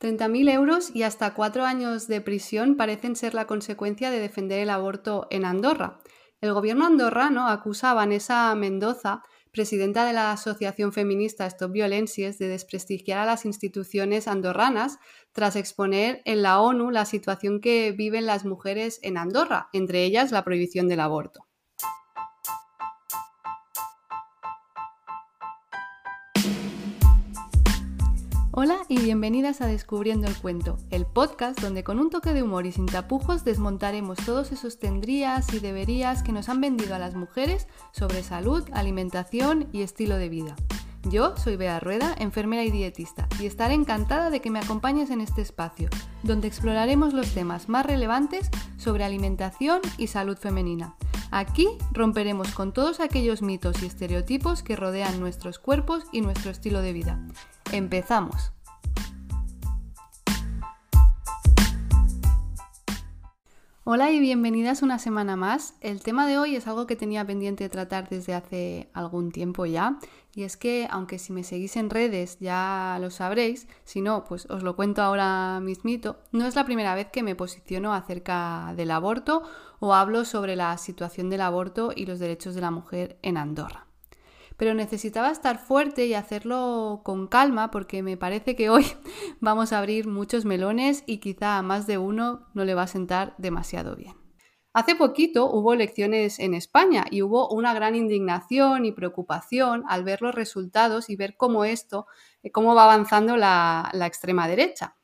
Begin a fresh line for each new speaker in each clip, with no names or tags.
30.000 euros y hasta cuatro años de prisión parecen ser la consecuencia de defender el aborto en Andorra. El gobierno andorrano acusa a Vanessa Mendoza, presidenta de la Asociación Feminista Stop Violencies, de desprestigiar a las instituciones andorranas tras exponer en la ONU la situación que viven las mujeres en Andorra, entre ellas la prohibición del aborto. Hola y bienvenidas a Descubriendo el Cuento, el podcast donde con un toque de humor y sin tapujos desmontaremos todos esos tendrías y deberías que nos han vendido a las mujeres sobre salud, alimentación y estilo de vida. Yo soy Bea Rueda, enfermera y dietista, y estaré encantada de que me acompañes en este espacio, donde exploraremos los temas más relevantes sobre alimentación y salud femenina. Aquí romperemos con todos aquellos mitos y estereotipos que rodean nuestros cuerpos y nuestro estilo de vida. Empezamos. Hola y bienvenidas una semana más. El tema de hoy es algo que tenía pendiente tratar desde hace algún tiempo ya, y es que aunque si me seguís en redes ya lo sabréis, si no, pues os lo cuento ahora mismito, no es la primera vez que me posiciono acerca del aborto o hablo sobre la situación del aborto y los derechos de la mujer en Andorra pero necesitaba estar fuerte y hacerlo con calma porque me parece que hoy vamos a abrir muchos melones y quizá a más de uno no le va a sentar demasiado bien. Hace poquito hubo elecciones en España y hubo una gran indignación y preocupación al ver los resultados y ver cómo esto, eh, cómo va avanzando la, la extrema derecha.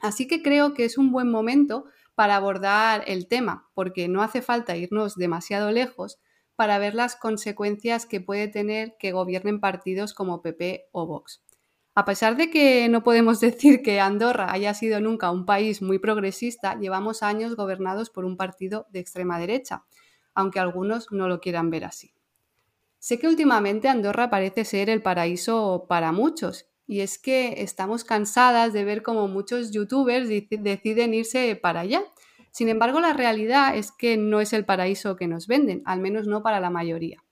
Así que creo que es un buen momento para abordar el tema, porque no hace falta irnos demasiado lejos para ver las consecuencias que puede tener que gobiernen partidos como PP o Vox. A pesar de que no podemos decir que Andorra haya sido nunca un país muy progresista, llevamos años gobernados por un partido de extrema derecha, aunque algunos no lo quieran ver así. Sé que últimamente Andorra parece ser el paraíso para muchos, y es que estamos cansadas de ver cómo muchos youtubers deciden irse para allá sin embargo, la realidad es que no es el paraíso que nos venden, al menos no para la mayoría.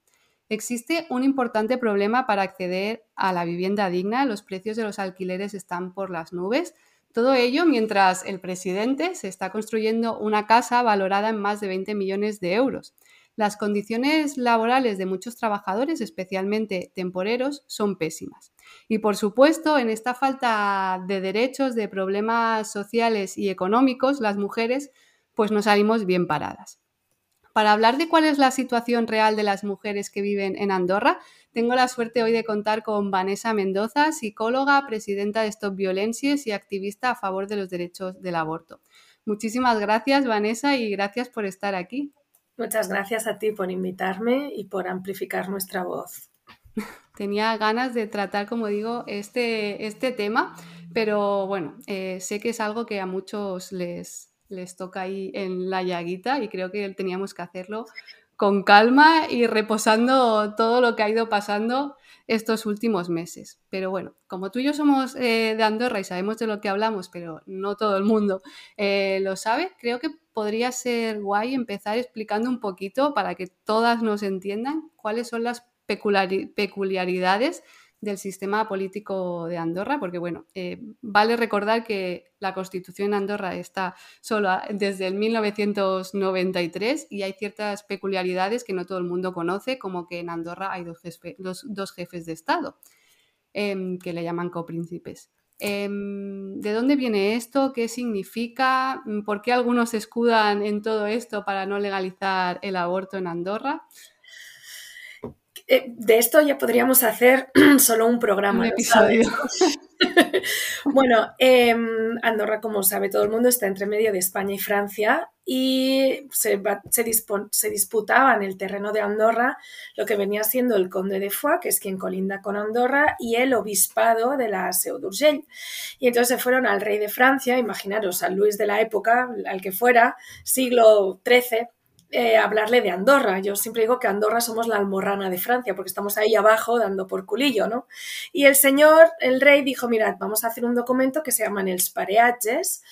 Existe un importante problema para acceder a la vivienda digna, los precios de los alquileres están por las nubes, todo ello mientras el presidente se está construyendo una casa valorada en más de 20 millones de euros. Las condiciones laborales de muchos trabajadores, especialmente temporeros, son pésimas. Y por supuesto, en esta falta de derechos, de problemas sociales y económicos, las mujeres pues nos salimos bien paradas. Para hablar de cuál es la situación real de las mujeres que viven en Andorra, tengo la suerte hoy de contar con Vanessa Mendoza, psicóloga, presidenta de Stop Violencies y activista a favor de los derechos del aborto. Muchísimas gracias, Vanessa, y gracias por estar aquí.
Muchas gracias a ti por invitarme y por amplificar nuestra voz.
Tenía ganas de tratar, como digo, este, este tema, pero bueno, eh, sé que es algo que a muchos les, les toca ahí en la llaguita y creo que teníamos que hacerlo con calma y reposando todo lo que ha ido pasando estos últimos meses. Pero bueno, como tú y yo somos eh, de Andorra y sabemos de lo que hablamos, pero no todo el mundo eh, lo sabe, creo que podría ser guay empezar explicando un poquito para que todas nos entiendan cuáles son las peculiaridades del sistema político de Andorra, porque bueno, eh, vale recordar que la constitución de Andorra está solo desde el 1993 y hay ciertas peculiaridades que no todo el mundo conoce, como que en Andorra hay dos, jefes de Estado, em, que le llaman copríncipes. Em, ¿De dónde viene esto? ¿Qué significa? ¿Por qué algunos escudan en todo esto para no legalizar el aborto en Andorra?
Eh, de esto ya podríamos hacer solo un programa.
Un episodio.
bueno, em, Andorra, como sabe todo el mundo, está entre medio de España y Francia y se, se, disputaba en el terreno de Andorra lo que venía siendo el conde de Foix, que es quien colinda con Andorra, y el obispado de la Seu d'Urgell. Y entonces se fueron al rey de Francia, imaginaros, a Luis de la época, al que fuera, siglo XIII, eh, hablarle de Andorra. Yo siempre digo que Andorra somos la almorrana de Francia, porque estamos ahí abajo dando por culillo, ¿no? Y el señor, el rey, dijo, mirad, vamos a hacer un documento que se llama Els Pareatges,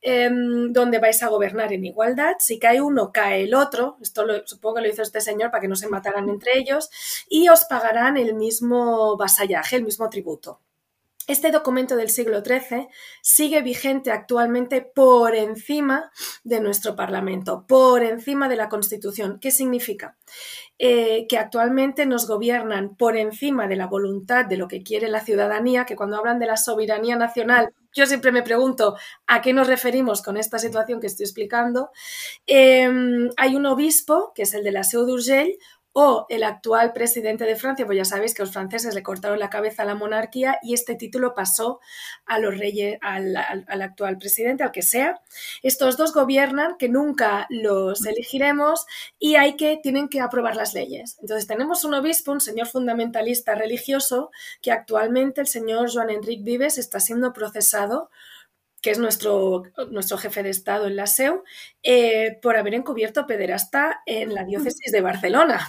em, donde vais a gobernar en igualdad. Si cae uno, cae el otro. Esto lo, supongo que lo hizo este señor para que no se mataran entre ellos. Y os pagarán el mismo vasallaje, el mismo tributo. Este documento del siglo XIII sigue vigente actualmente por encima de nuestro Parlamento, por encima de la Constitución. ¿Qué significa? Eh, que actualmente nos gobiernan por encima de la voluntad de lo que quiere la ciudadanía, que cuando hablan de la soberanía nacional, yo siempre me pregunto a qué nos referimos con esta situación que estoy explicando. Em, hay un obispo, que es el de la Seu d'Urgell, o el actual presidente de Francia, pues ya sabéis que los franceses le cortaron la cabeza a la monarquía y este título pasó a los reyes, al, actual presidente, al que sea. Estos dos gobiernan, que nunca los elegiremos y hay que, tienen que aprobar las leyes. Entonces tenemos un obispo, un señor fundamentalista religioso, que actualmente el señor Joan Enrique Vives está siendo procesado que es nuestro, nuestro jefe de Estado en la SEU, eh, por haber encubierto pederasta en la diócesis de Barcelona.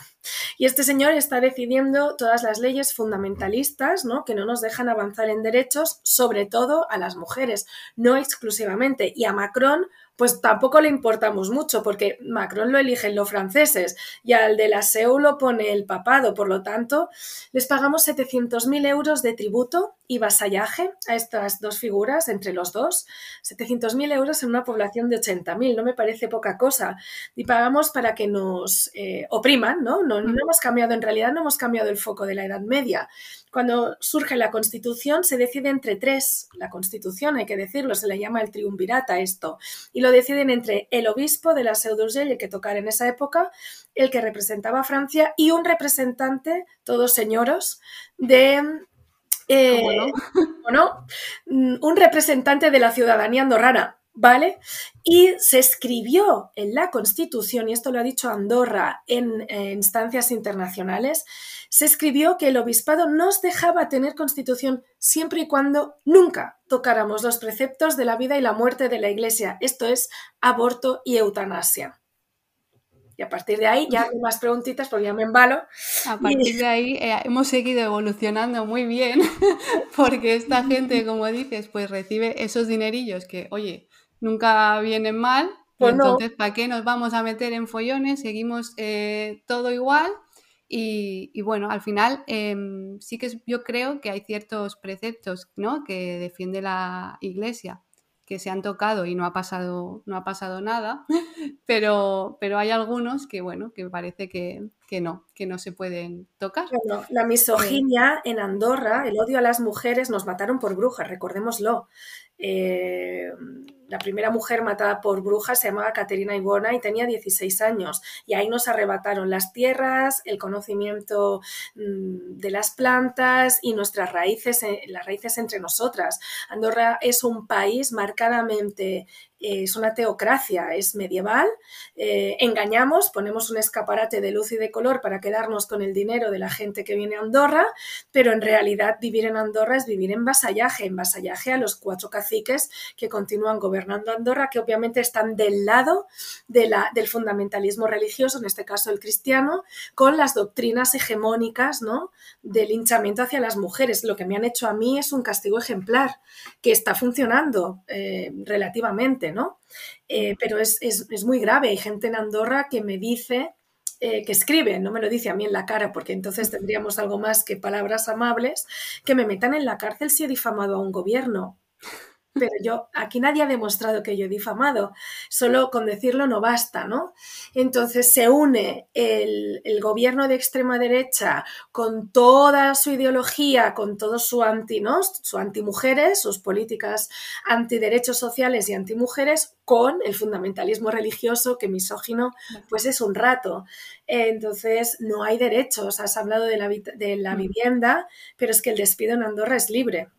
Y este señor está decidiendo todas las leyes fundamentalistas ¿no? que no nos dejan avanzar en derechos, sobre todo a las mujeres, no exclusivamente. Y a Macron pues tampoco le importamos mucho, porque Macron lo eligen los franceses y al de la SEU lo pone el papado. Por lo tanto, les pagamos 700.000 euros de tributo y vasallaje a estas dos figuras, entre los dos. 700.000 euros en una población de 80.000, no me parece poca cosa. Y pagamos para que nos eh, opriman, ¿no? ¿no? No hemos cambiado, en realidad no hemos cambiado el foco de la Edad Media. Cuando surge la Constitución se decide entre tres, la Constitución hay que decirlo, se le llama el triunvirata esto, y lo deciden entre el obispo de la Seu el que tocar en esa época, el que representaba a Francia y un representante, todos señoros, de eh, no? Mm, un representante de la ciudadanía andorrana, ¿vale? Y se escribió en la Constitución, y esto lo ha dicho Andorra en, instancias internacionales, se escribió que el obispado nos dejaba tener constitución siempre y cuando nunca tocáramos los preceptos de la vida y la muerte de la Iglesia, esto es aborto y eutanasia. Y a partir de ahí ya hay más preguntitas porque ya me embalo.
A partir de ahí eh, hemos seguido evolucionando muy bien porque esta gente, como dices, pues recibe esos dinerillos que, oye, nunca vienen mal. Pues entonces, ¿para qué nos vamos a meter en follones? Seguimos eh, todo igual. Y, bueno, al final em, sí que yo creo que hay ciertos preceptos ¿no? que defiende la Iglesia que se han tocado y no ha pasado, no ha pasado nada, pero, pero hay algunos que, bueno, que parece que, que no, que no se pueden tocar.
Bueno, la misoginia en Andorra, el odio a las mujeres, nos mataron por brujas, recordémoslo. Eh, la primera mujer matada por brujas se llamaba Caterina Ibona y tenía 16 años. Y ahí nos arrebataron las tierras, el conocimiento mm, de las plantas y nuestras raíces, eh, las raíces entre nosotras. Andorra es un país marcadamente es una teocracia, es medieval, eh, engañamos, ponemos un escaparate de luz y de color para quedarnos con el dinero de la gente que viene a Andorra, pero en realidad vivir en Andorra es vivir en vasallaje, en vasallaje a los cuatro caciques que continúan gobernando Andorra, que obviamente están del lado de la, del fundamentalismo religioso, en este caso el cristiano, con las doctrinas hegemónicas ¿no? del hinchamiento hacia las mujeres. Lo que me han hecho a mí es un castigo ejemplar, que está funcionando eh, relativamente. ¿no? Eh, pero es, muy grave. Hay gente en Andorra que me dice, eh, que escribe, no me lo dice a mí en la cara, porque entonces tendríamos algo más que palabras amables, que me metan en la cárcel si he difamado a un gobierno pero yo, aquí nadie ha demostrado que yo he difamado, solo con decirlo no basta, ¿no? Entonces se une el, gobierno de extrema derecha con toda su ideología, con todo su anti, ¿no? Su antimujeres, sus políticas antiderechos sociales y antimujeres, con el fundamentalismo religioso que misógino, pues es un rato. Entonces, no hay derechos. Has hablado de la, de la mm. vivienda, pero es que el despido en Andorra es libre.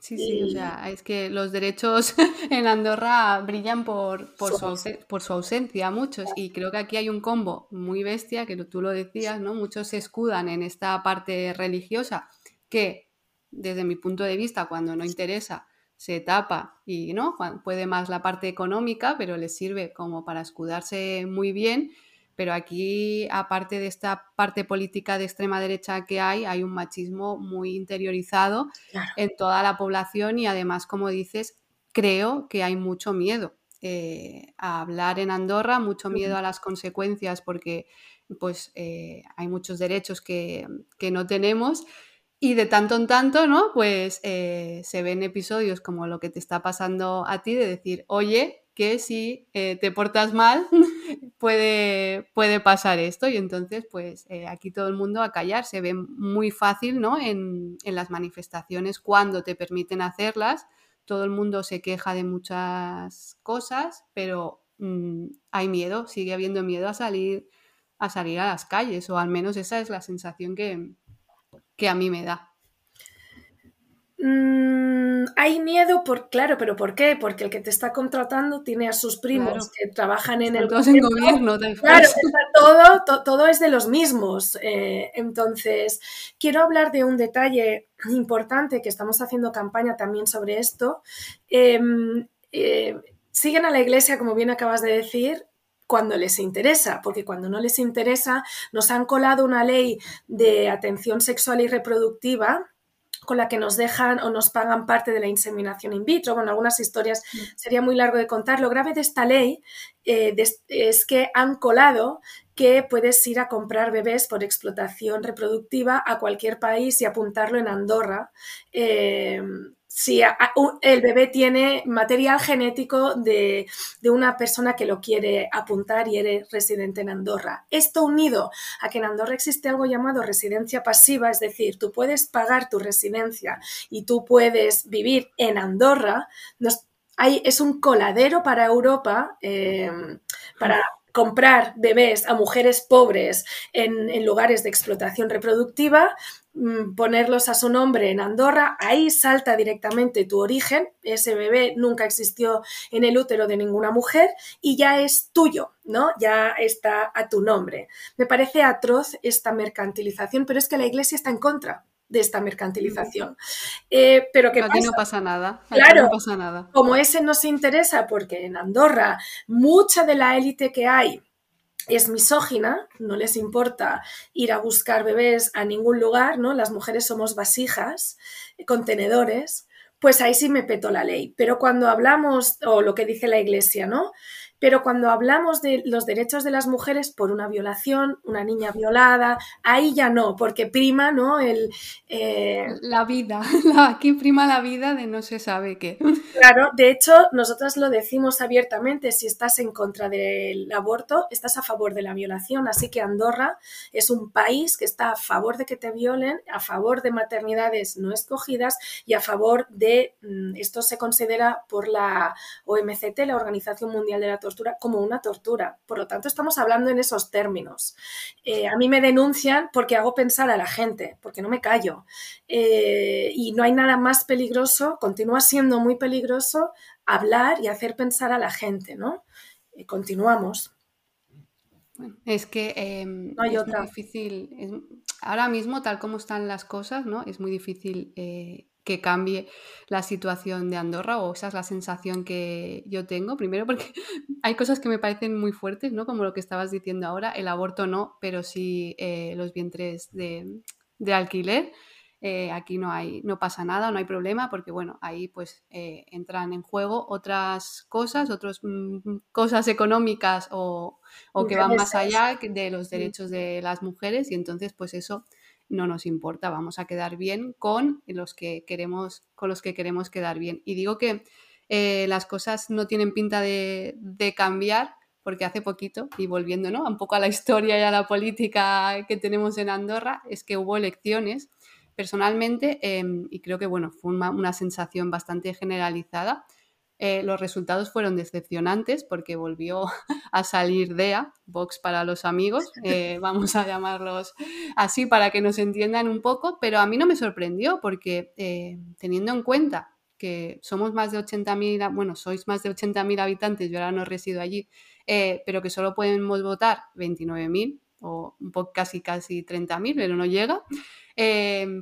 Sí, sí, o sea, es que los derechos en Andorra brillan por, por, su, ausencia, muchos, y creo que aquí hay un combo muy bestia, que tú lo decías, ¿no? Muchos se escudan en esta parte religiosa, que desde mi punto de vista, cuando no interesa, se tapa y no puede más la parte económica, pero les sirve como para escudarse muy bien pero aquí, aparte de esta parte política de extrema derecha que hay, hay un machismo muy interiorizado en toda la población y además, como dices, creo que hay mucho miedo eh, a hablar en Andorra, mucho miedo a las consecuencias porque pues eh, hay muchos derechos que, que no tenemos Y de tanto en tanto, ¿no? Pues eh, se ven episodios como lo que te está pasando a ti de decir, oye, que si eh, te portas mal puede, puede pasar esto y entonces pues eh, aquí todo el mundo a callar. Se ve muy fácil ¿no? en, las manifestaciones cuando te permiten hacerlas. Todo el mundo se queja de muchas cosas pero mm, hay miedo sigue habiendo miedo a salir a salir a las calles o al menos esa es la sensación que, que a mí me da
Mm, hay miedo por, claro, pero ¿por qué? Porque el que te está contratando tiene a sus primos que trabajan en el
gobierno.
claro, todo, todo es de los mismos. Eh, entonces, quiero hablar de un detalle importante que estamos haciendo campaña también sobre esto. Em, eh, siguen a la iglesia, como bien acabas de decir, cuando les interesa, porque cuando no les interesa, nos han colado una ley de atención sexual y reproductiva con la que nos dejan o nos pagan parte de la inseminación in vitro. Bueno, algunas historias mm. sería muy largo de contar. Lo grave de esta ley eh, es que han colado que puedes ir a comprar bebés por explotación reproductiva a cualquier país y apuntarlo en Andorra. Eh, si el bebé tiene material genético de, una persona que lo quiere apuntar y eres residente en Andorra. Esto unido a que en Andorra existe algo llamado residencia pasiva, es decir, tú puedes pagar tu residencia y tú puedes vivir en Andorra, es un coladero para Europa, eh, para comprar bebés a mujeres pobres en, lugares de explotación reproductiva, ponerlos a su nombre en Andorra, ahí salta directamente tu origen, ese bebé nunca existió en el útero de ninguna mujer y ya es tuyo, ¿no? Ya está a tu nombre. Me parece atroz esta mercantilización, pero es que la Iglesia está en contra de esta mercantilización. Eh, pero que
Aquí no pasa nada.
claro,
no pasa nada.
Como ese nos interesa, porque en Andorra mucha de la élite que hay es misógina, no les importa ir a buscar bebés a ningún lugar, ¿no? Las mujeres somos vasijas, contenedores, pues ahí sí me peto la ley. Pero cuando hablamos, o lo que dice la iglesia, ¿no? Pero cuando hablamos de los derechos de las mujeres por una violación, una niña violada, ahí ya no, porque prima, ¿no? El,
eh, La vida, aquí prima la vida de no se sabe qué.
Claro, de hecho, nosotras lo decimos abiertamente, si estás en contra del aborto, estás a favor de la violación, así que Andorra es un país que está a favor de que te violen, a favor de maternidades no escogidas y a favor de, mm, esto se considera por la OMCT, la Organización Mundial de la tortura como una tortura. Por lo tanto, estamos hablando en esos términos. Eh, a mí me denuncian porque hago pensar a la gente, porque no me callo. Eh, y no hay nada más peligroso, continúa siendo muy peligroso hablar y hacer pensar a la gente, ¿no? Eh, continuamos.
es que em, no hay es muy difícil, ahora mismo, tal como están las cosas, ¿no? Es muy difícil que cambie la situación de Andorra o esa es la sensación que yo tengo. Primero porque hay cosas que me parecen muy fuertes, ¿no? Como lo que estabas diciendo ahora, el aborto no, pero sí eh, los vientres de, alquiler. Eh, aquí no hay, no pasa nada, no hay problema, porque bueno, ahí pues eh, entran en juego otras cosas, otras mm, cosas económicas o, o que van más allá de los derechos de las mujeres, y entonces pues eso no nos importa, vamos a quedar bien con los que queremos, con los que queremos quedar bien. Y digo que eh, las cosas no tienen pinta de, cambiar, porque hace poquito, y volviendo ¿no? un poco a la historia y a la política que tenemos en Andorra, es que hubo elecciones. Personalmente, em, y creo que bueno, fue una sensación bastante generalizada, eh, los resultados fueron decepcionantes porque volvió a salir DEA, Vox para los amigos, eh, vamos a llamarlos así para que nos entiendan un poco, pero a mí no me sorprendió porque eh, teniendo en cuenta que somos más de 80.000, bueno, sois más de 80.000 habitantes, yo ahora no resido allí, pero que solo podemos votar 29.000 o un poco casi casi 30.000, pero no llega,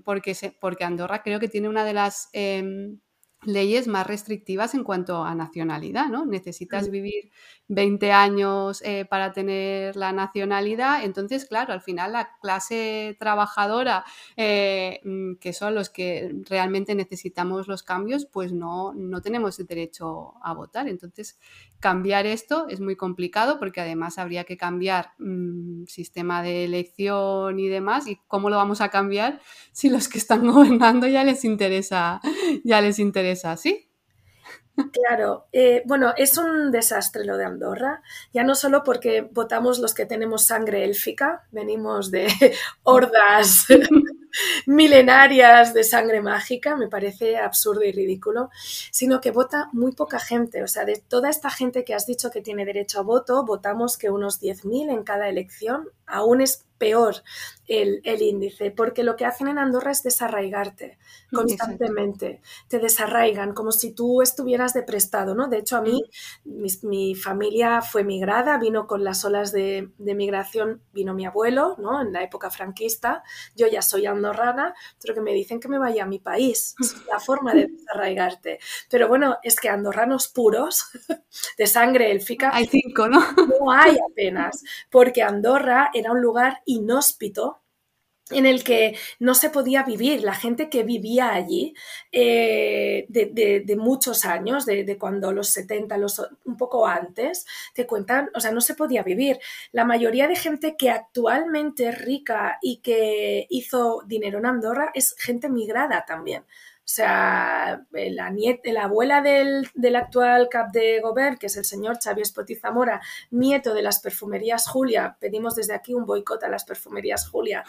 porque, porque Andorra creo que tiene una de las em, leyes más restrictivas en cuanto a nacionalidad, ¿no? Necesitas vivir 20 años eh, para tener la nacionalidad, entonces, claro, al final la clase trabajadora, eh, mm, que son los que realmente necesitamos los cambios, pues no, no tenemos el derecho a votar. Entonces, cambiar esto es muy complicado porque además habría que cambiar mm, sistema de elección y demás. ¿Y cómo lo vamos a cambiar si los que están gobernando ya les interesa, ya les interesa así?
Claro, eh, bueno, es un desastre lo de Andorra, ya no solo porque votamos los que tenemos sangre élfica, venimos de hordas milenarias de sangre mágica, me parece absurdo y ridículo, sino que vota muy poca gente. O sea, de toda esta gente que has dicho que tiene derecho a voto, votamos que unos 10.000 en cada elección, aún es peor el, índice, porque lo que hacen en Andorra es desarraigarte constantemente, te desarraigan como si tú estuvieras de prestado, ¿no? De hecho, a mí, mi, familia fue migrada, vino con las olas de, migración, vino mi abuelo, ¿no? En la época franquista, yo ya soy andorrana, pero que me dicen que me vaya a mi país, es la forma de desarraigarte. Pero bueno, es que andorranos puros, de sangre élfica,
hay cinco, ¿no?
No hay apenas, porque Andorra era un lugar inhóspito en el que no se podía vivir. La gente que vivía allí eh, de, muchos años, de, cuando los 70, los, un poco antes, te cuentan, o sea, no se podía vivir. La mayoría de gente que actualmente es rica y que hizo dinero en Andorra es gente migrada también. O sea, la, la abuela del, actual cap de Gobert, que es el señor Xavier Espotí Zamora, nieto de las perfumerías Julia, pedimos desde aquí un boicot a las perfumerías Julia,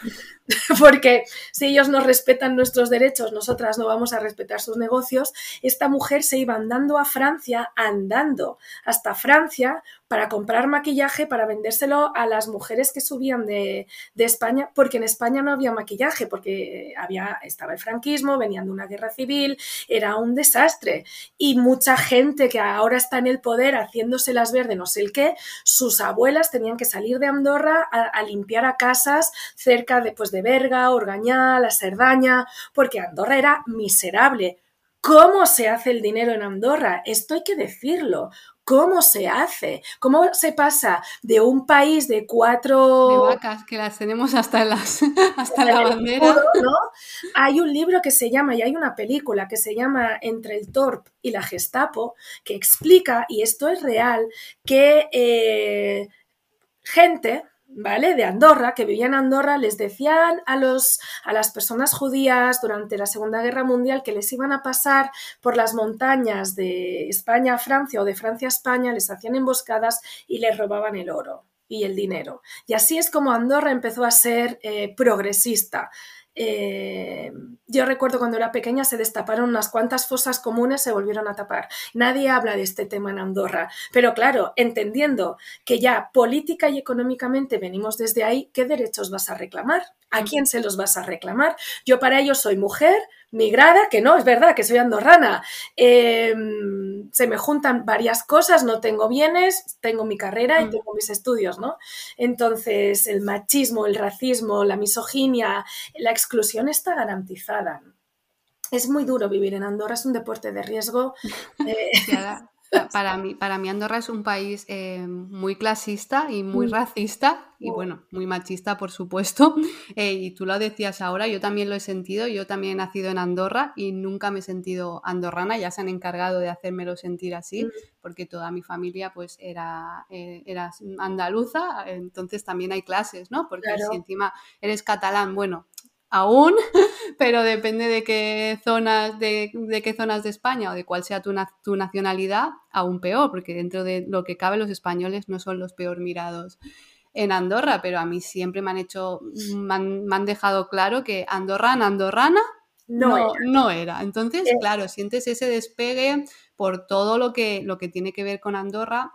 porque si ellos no respetan nuestros derechos, nosotras no vamos a respetar sus negocios. Esta mujer se iba andando a Francia, andando hasta Francia para comprar maquillaje, para vendérselo a las mujeres que subían de, de España, porque en España no había maquillaje, porque había, estaba el franquismo, venían de una guerra civil, era un desastre. Y mucha gente que ahora está en el poder haciéndose las verdes, no sé el qué, sus abuelas tenían que salir de Andorra a, limpiar a casas cerca de, pues, de Berga, Orgañá, La Cerdaña, porque Andorra era miserable. ¿Cómo se hace el dinero en Andorra? Esto hay que decirlo cómo se hace, cómo se pasa de un país de cuatro...
De vacas, que las tenemos hasta, las, hasta la bandera.
¿no? Hay un libro que se llama, y hay una película que se llama Entre el Torp y la Gestapo, que explica, y esto es real, que eh, gente ¿vale? De Andorra, que vivían en Andorra, les decían a, los, a las personas judías durante la Segunda Guerra Mundial que les iban a pasar por las montañas de España a Francia o de Francia a España, les hacían emboscadas y les robaban el oro y el dinero. Y así es como Andorra empezó a ser eh, progresista. Eh, yo recuerdo cuando era pequeña se destaparon unas cuantas fosas comunes, se volvieron a tapar. Nadie habla de este tema en Andorra, pero claro, entendiendo que ya política y económicamente venimos desde ahí, ¿qué derechos vas a reclamar? ¿A quién se los vas a reclamar? Yo para ello soy mujer, migrada, que no, es verdad que soy andorrana. Em, se me juntan varias cosas, no tengo bienes, tengo mi carrera y mm. tengo mis estudios, ¿no? Entonces, el machismo, el racismo, la misoginia, la exclusión está garantizada. Es muy duro vivir en Andorra, es un deporte de riesgo.
Eh, para mí, para mí Andorra es un país eh, muy clasista y muy mm. racista y bueno, muy machista por supuesto. Eh, y tú lo decías ahora, yo también lo he sentido, yo también he nacido en Andorra y nunca me he sentido andorrana, ya se han encargado de hacérmelo sentir así, mm. porque toda mi familia pues era, eh, era andaluza, entonces también hay clases, ¿no? Porque si encima eres catalán, bueno, aún, pero depende de qué zonas de, qué zonas de España o de cuál sea tu, tu, nacionalidad, aún peor, porque dentro de lo que cabe los españoles no son los peor mirados en Andorra, pero a mí siempre me han hecho, me han, dejado claro que andorrana, andorrana no, no, era. Entonces, eh. claro, sientes ese despegue por todo lo que, lo que tiene que ver con Andorra,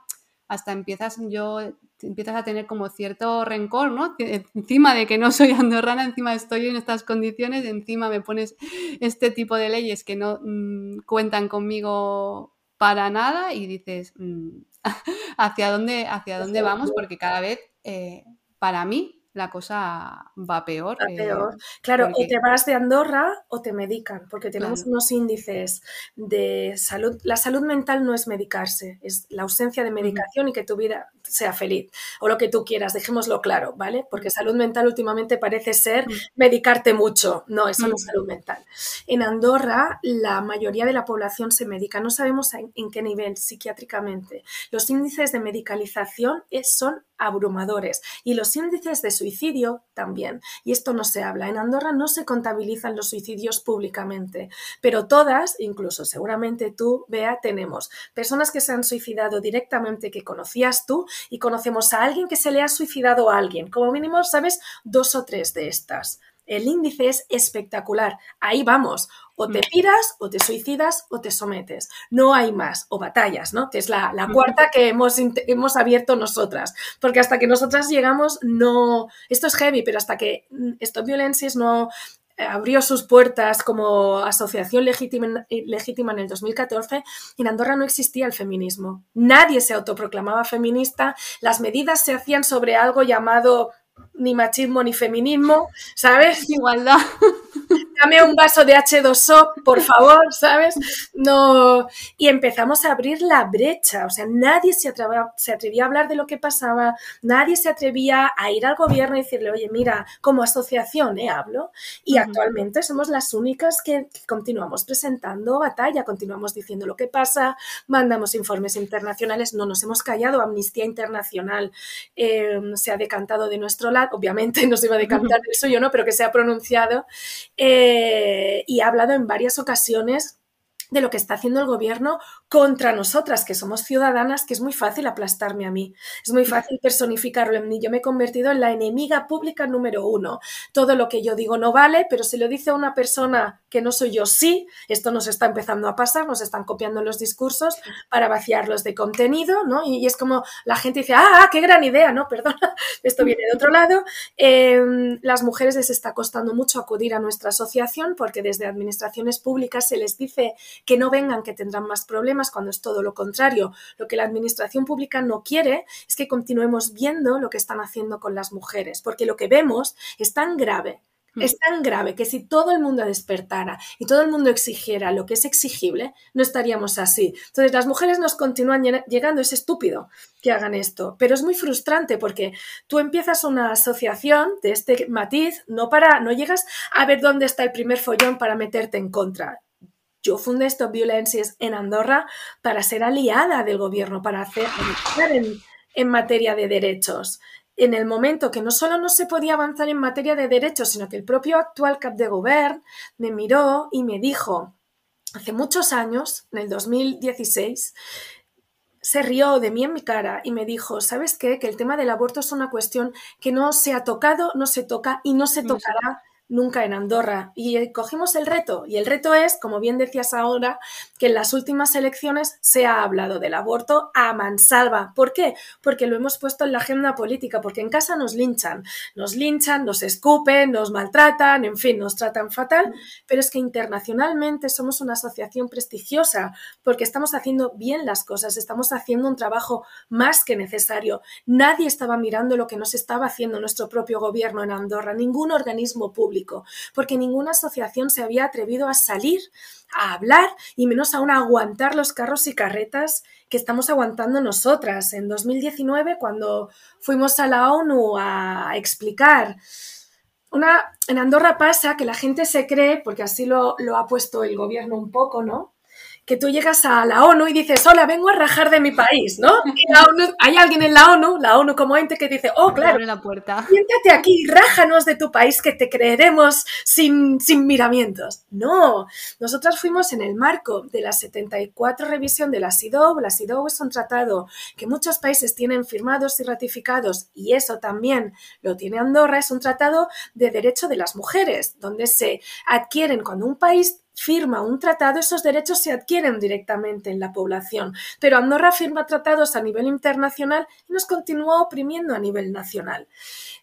hasta empiezas yo empiezas a tener como cierto rencor, ¿no? Encima de que no soy andorrana, encima estoy en estas condiciones, encima me pones este tipo de leyes que no mm, cuentan conmigo para nada y dices, mm, ¿hacia dónde, hacia dónde vamos? Porque cada vez, eh, para mí, la cosa va peor.
Va peor. Claro, o te vas de Andorra o te medican, porque tenemos unos índices de salud. La salud mental no es medicarse, es la ausencia de medicación y que tu vida sea feliz, o lo que tú quieras, dejémoslo claro, ¿vale? Porque salud mental últimamente parece ser medicarte mucho, no, eso no es salud mental. En Andorra, la mayoría de la población se medica, no sabemos en, qué nivel psiquiátricamente. Los índices de medicalización son abrumadores y los índices de suicidio también. Y esto no se habla. En Andorra no se contabilizan los suicidios públicamente, pero todas, incluso seguramente tú, Bea, tenemos personas que se han suicidado directamente que conocías tú y conocemos a alguien que se le ha suicidado a alguien. Como mínimo, sabes, dos o tres de estas. El índice es espectacular. Ahí vamos. O te piras, o te suicidas, o te sometes. No hay más. O batallas, ¿no? Que es la, cuarta que hemos, hemos abierto nosotras. Porque hasta que nosotras llegamos, no. Esto es heavy, pero hasta que mm, Stop Violences no abrió sus puertas como asociación legítima, legítima, en el 2014, en Andorra no existía el feminismo. Nadie se autoproclamaba feminista. Las medidas se hacían sobre algo llamado ni machismo ni feminismo, ¿sabes?
Igualdad.
Dame un vaso de H2O, por favor, ¿sabes? No. Y empezamos a abrir la brecha. O sea, nadie se atrevía, se atrevía a hablar de lo que pasaba, nadie se atrevía a ir al gobierno y decirle, oye, mira, como asociación, ¿eh? Hablo. Y actualmente somos las únicas que continuamos presentando batalla, continuamos diciendo lo que pasa, mandamos informes internacionales, no nos hemos callado. Amnistía Internacional eh, se ha decantado de nuestro lado, obviamente no se iba a decantar del suyo, ¿no? Pero que se ha pronunciado. Eh, y ha hablado en varias ocasiones de lo que está haciendo el gobierno contra nosotras, que somos ciudadanas, que es muy fácil aplastarme a mí, es muy fácil personificarlo en mí. Yo me he convertido en la enemiga pública número uno. Todo lo que yo digo no vale, pero si lo dice una persona que no soy yo, sí, esto nos está empezando a pasar, nos están copiando los discursos para vaciarlos de contenido, ¿no? Y, es como la gente dice, ah, ah, qué gran idea, ¿no? Perdona, esto viene de otro lado. Em, las mujeres les está costando mucho acudir a nuestra asociación porque desde administraciones públicas se les dice que no vengan, que tendrán más problemas, cuando es todo lo contrario. Lo que la administración pública no quiere es que continuemos viendo lo que están haciendo con las mujeres, porque lo que vemos es tan grave hmm. es tan grave que si todo el mundo despertara y todo el mundo exigiera lo que es exigible, no estaríamos así. Entonces, las mujeres nos continúan llegando, es estúpido que hagan esto, pero es muy frustrante porque tú empiezas una asociación de este matiz, no para, no llegas a ver dónde está el primer follón para meterte en contra. Yo fundé Stop Violences en Andorra para ser aliada del gobierno, para hacer en, en materia de derechos en el momento que no solo no se podía avanzar en materia de derechos, sino que el propio actual cap de gobierno me miró y me dijo, hace muchos años, en el 2016, se rió de mí en mi cara y me dijo, ¿sabes qué? Que el tema del aborto es una cuestión que no se ha tocado, no se toca y no se tocará nunca en Andorra. Y eh, cogimos el reto. Y el reto es, como bien decías ahora, que en las últimas elecciones se ha hablado del aborto a mansalva. ¿Por qué? Porque lo hemos puesto en la agenda política, porque en casa nos linchan. Nos linchan, nos escupen, nos maltratan, en fin, nos tratan fatal. Pero es que internacionalmente somos una asociación prestigiosa porque estamos haciendo bien las cosas, estamos haciendo un trabajo más que necesario. Nadie estaba mirando lo que nos estaba haciendo nuestro propio gobierno en Andorra, ningún organismo público porque ninguna asociación se había atrevido a salir a hablar y menos aún a aguantar los carros y carretas que estamos aguantando nosotras. En 2019, cuando fuimos a la ONU a explicar una, en Andorra pasa que la gente se cree, porque así lo, lo, ha puesto el gobierno un poco, ¿no? Que tú llegas a la ONU y dices, hola, vengo a rajar de mi país, ¿no? hay alguien en la ONU, la ONU como ente, que dice, oh, claro,
Abre la puerta.
siéntate aquí, rájanos de tu país que te creeremos sin, sin miramientos. No, nosotras fuimos en el marco de la 74 revisión de la SIDOB. La SIDOB es un tratado que muchos países tienen firmados y ratificados y eso también lo tiene Andorra, es un tratado de derecho de las mujeres, donde se adquieren cuando un país firma un tratado, esos derechos se adquieren directamente en la población. Pero Andorra firma tratados a nivel internacional y nos continúa oprimiendo a nivel nacional.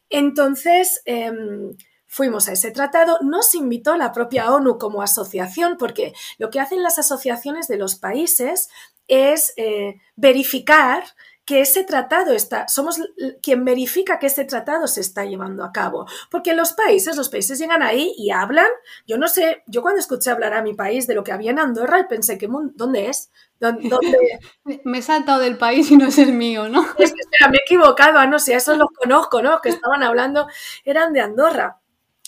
Entonces, em, fuimos a ese tratado, nos invitó la propia ONU como asociación, porque lo que hacen las asociaciones de los países es eh, verificar que ese tratado está, somos quien verifica que ese tratado se está llevando a cabo. Porque los países, los países llegan ahí y hablan. Yo no sé, yo cuando escuché hablar a mi país de lo que había en Andorra, pensé que ¿dónde es? ¿Dónde?
me he saltado del país y no es el mío, ¿no?
Es que espera, me he equivocado, ah, no sé, esos los conozco, ¿no? Que estaban hablando, eran de Andorra.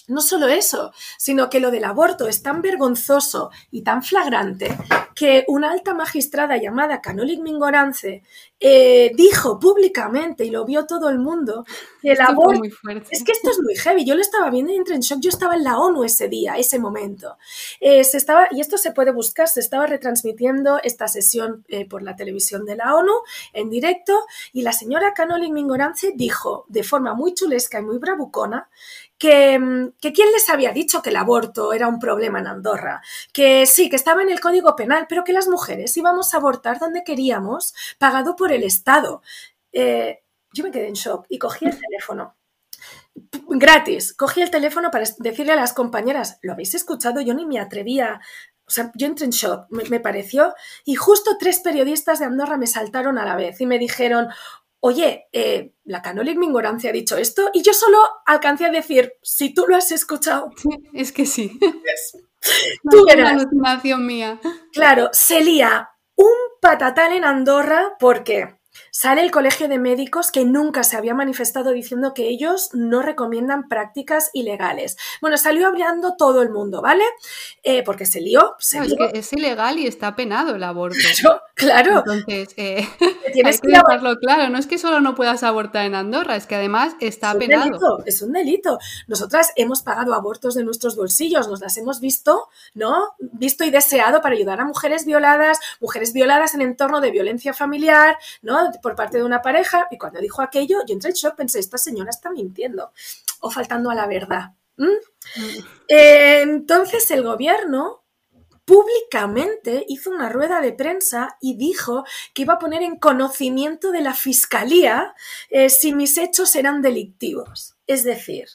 No solo eso, sino que lo del aborto es tan vergonzoso y tan flagrante que una alta magistrada llamada Canolik Mingorance eh, dijo públicamente, y lo vio todo el mundo, que el aborto... Es que esto es muy heavy. Yo lo estaba viendo y entré en shock. Yo estaba en la ONU ese día, ese momento. Eh, se estaba, y esto se puede buscar, se estaba retransmitiendo esta sesión eh, por la televisión de la ONU en directo y la señora Canolik Mingorance dijo de forma muy chulesca y muy bravucona Mm, que, quién les había dicho que el aborto era un problema en Andorra, que sí, que estaba en el Código Penal, pero que las mujeres íbamos a abortar donde queríamos, pagado por el Estado. Eh, yo me quedé en shock y cogí el teléfono. Gratis, cogí el teléfono para decirle a las compañeras, ¿lo habéis escuchado? Yo ni me atrevía o sea, yo entré en shock, me, me, pareció, y justo tres periodistas de Andorra me saltaron a la vez y me dijeron, oye, eh, la Canolik Mingorancia ha dicho esto y yo solo alcancé a decir, si tú lo has escuchado.
es que sí.
Es, tú
eras. alucinación mía.
Claro, se lía un patatal en Andorra porque Sale el Colegio de Médicos que nunca se había manifestado diciendo que ellos no recomiendan prácticas ilegales. Bueno, salió hablando todo el mundo, ¿vale? Eh, porque se lió.
Es, que es ilegal y está penado el aborto.
Claro,
Entonces, eh, tienes que, dejarlo claro. No es que solo no puedas abortar en Andorra, es que además está penado.
es un delito. Nosotras hemos pagado abortos de nuestros bolsillos, nos las hemos visto, ¿no? Visto y deseado para ayudar a mujeres violadas, mujeres violadas en entorno de violencia familiar, ¿no? Por parte de una pareja y cuando dijo aquello, yo entré en shock, pensé, esta señora está mintiendo o faltando a la verdad. Eh, entonces el gobierno públicamente hizo una rueda de prensa y dijo que iba a poner en conocimiento de la fiscalía eh, si mis hechos eran delictivos. Es decir,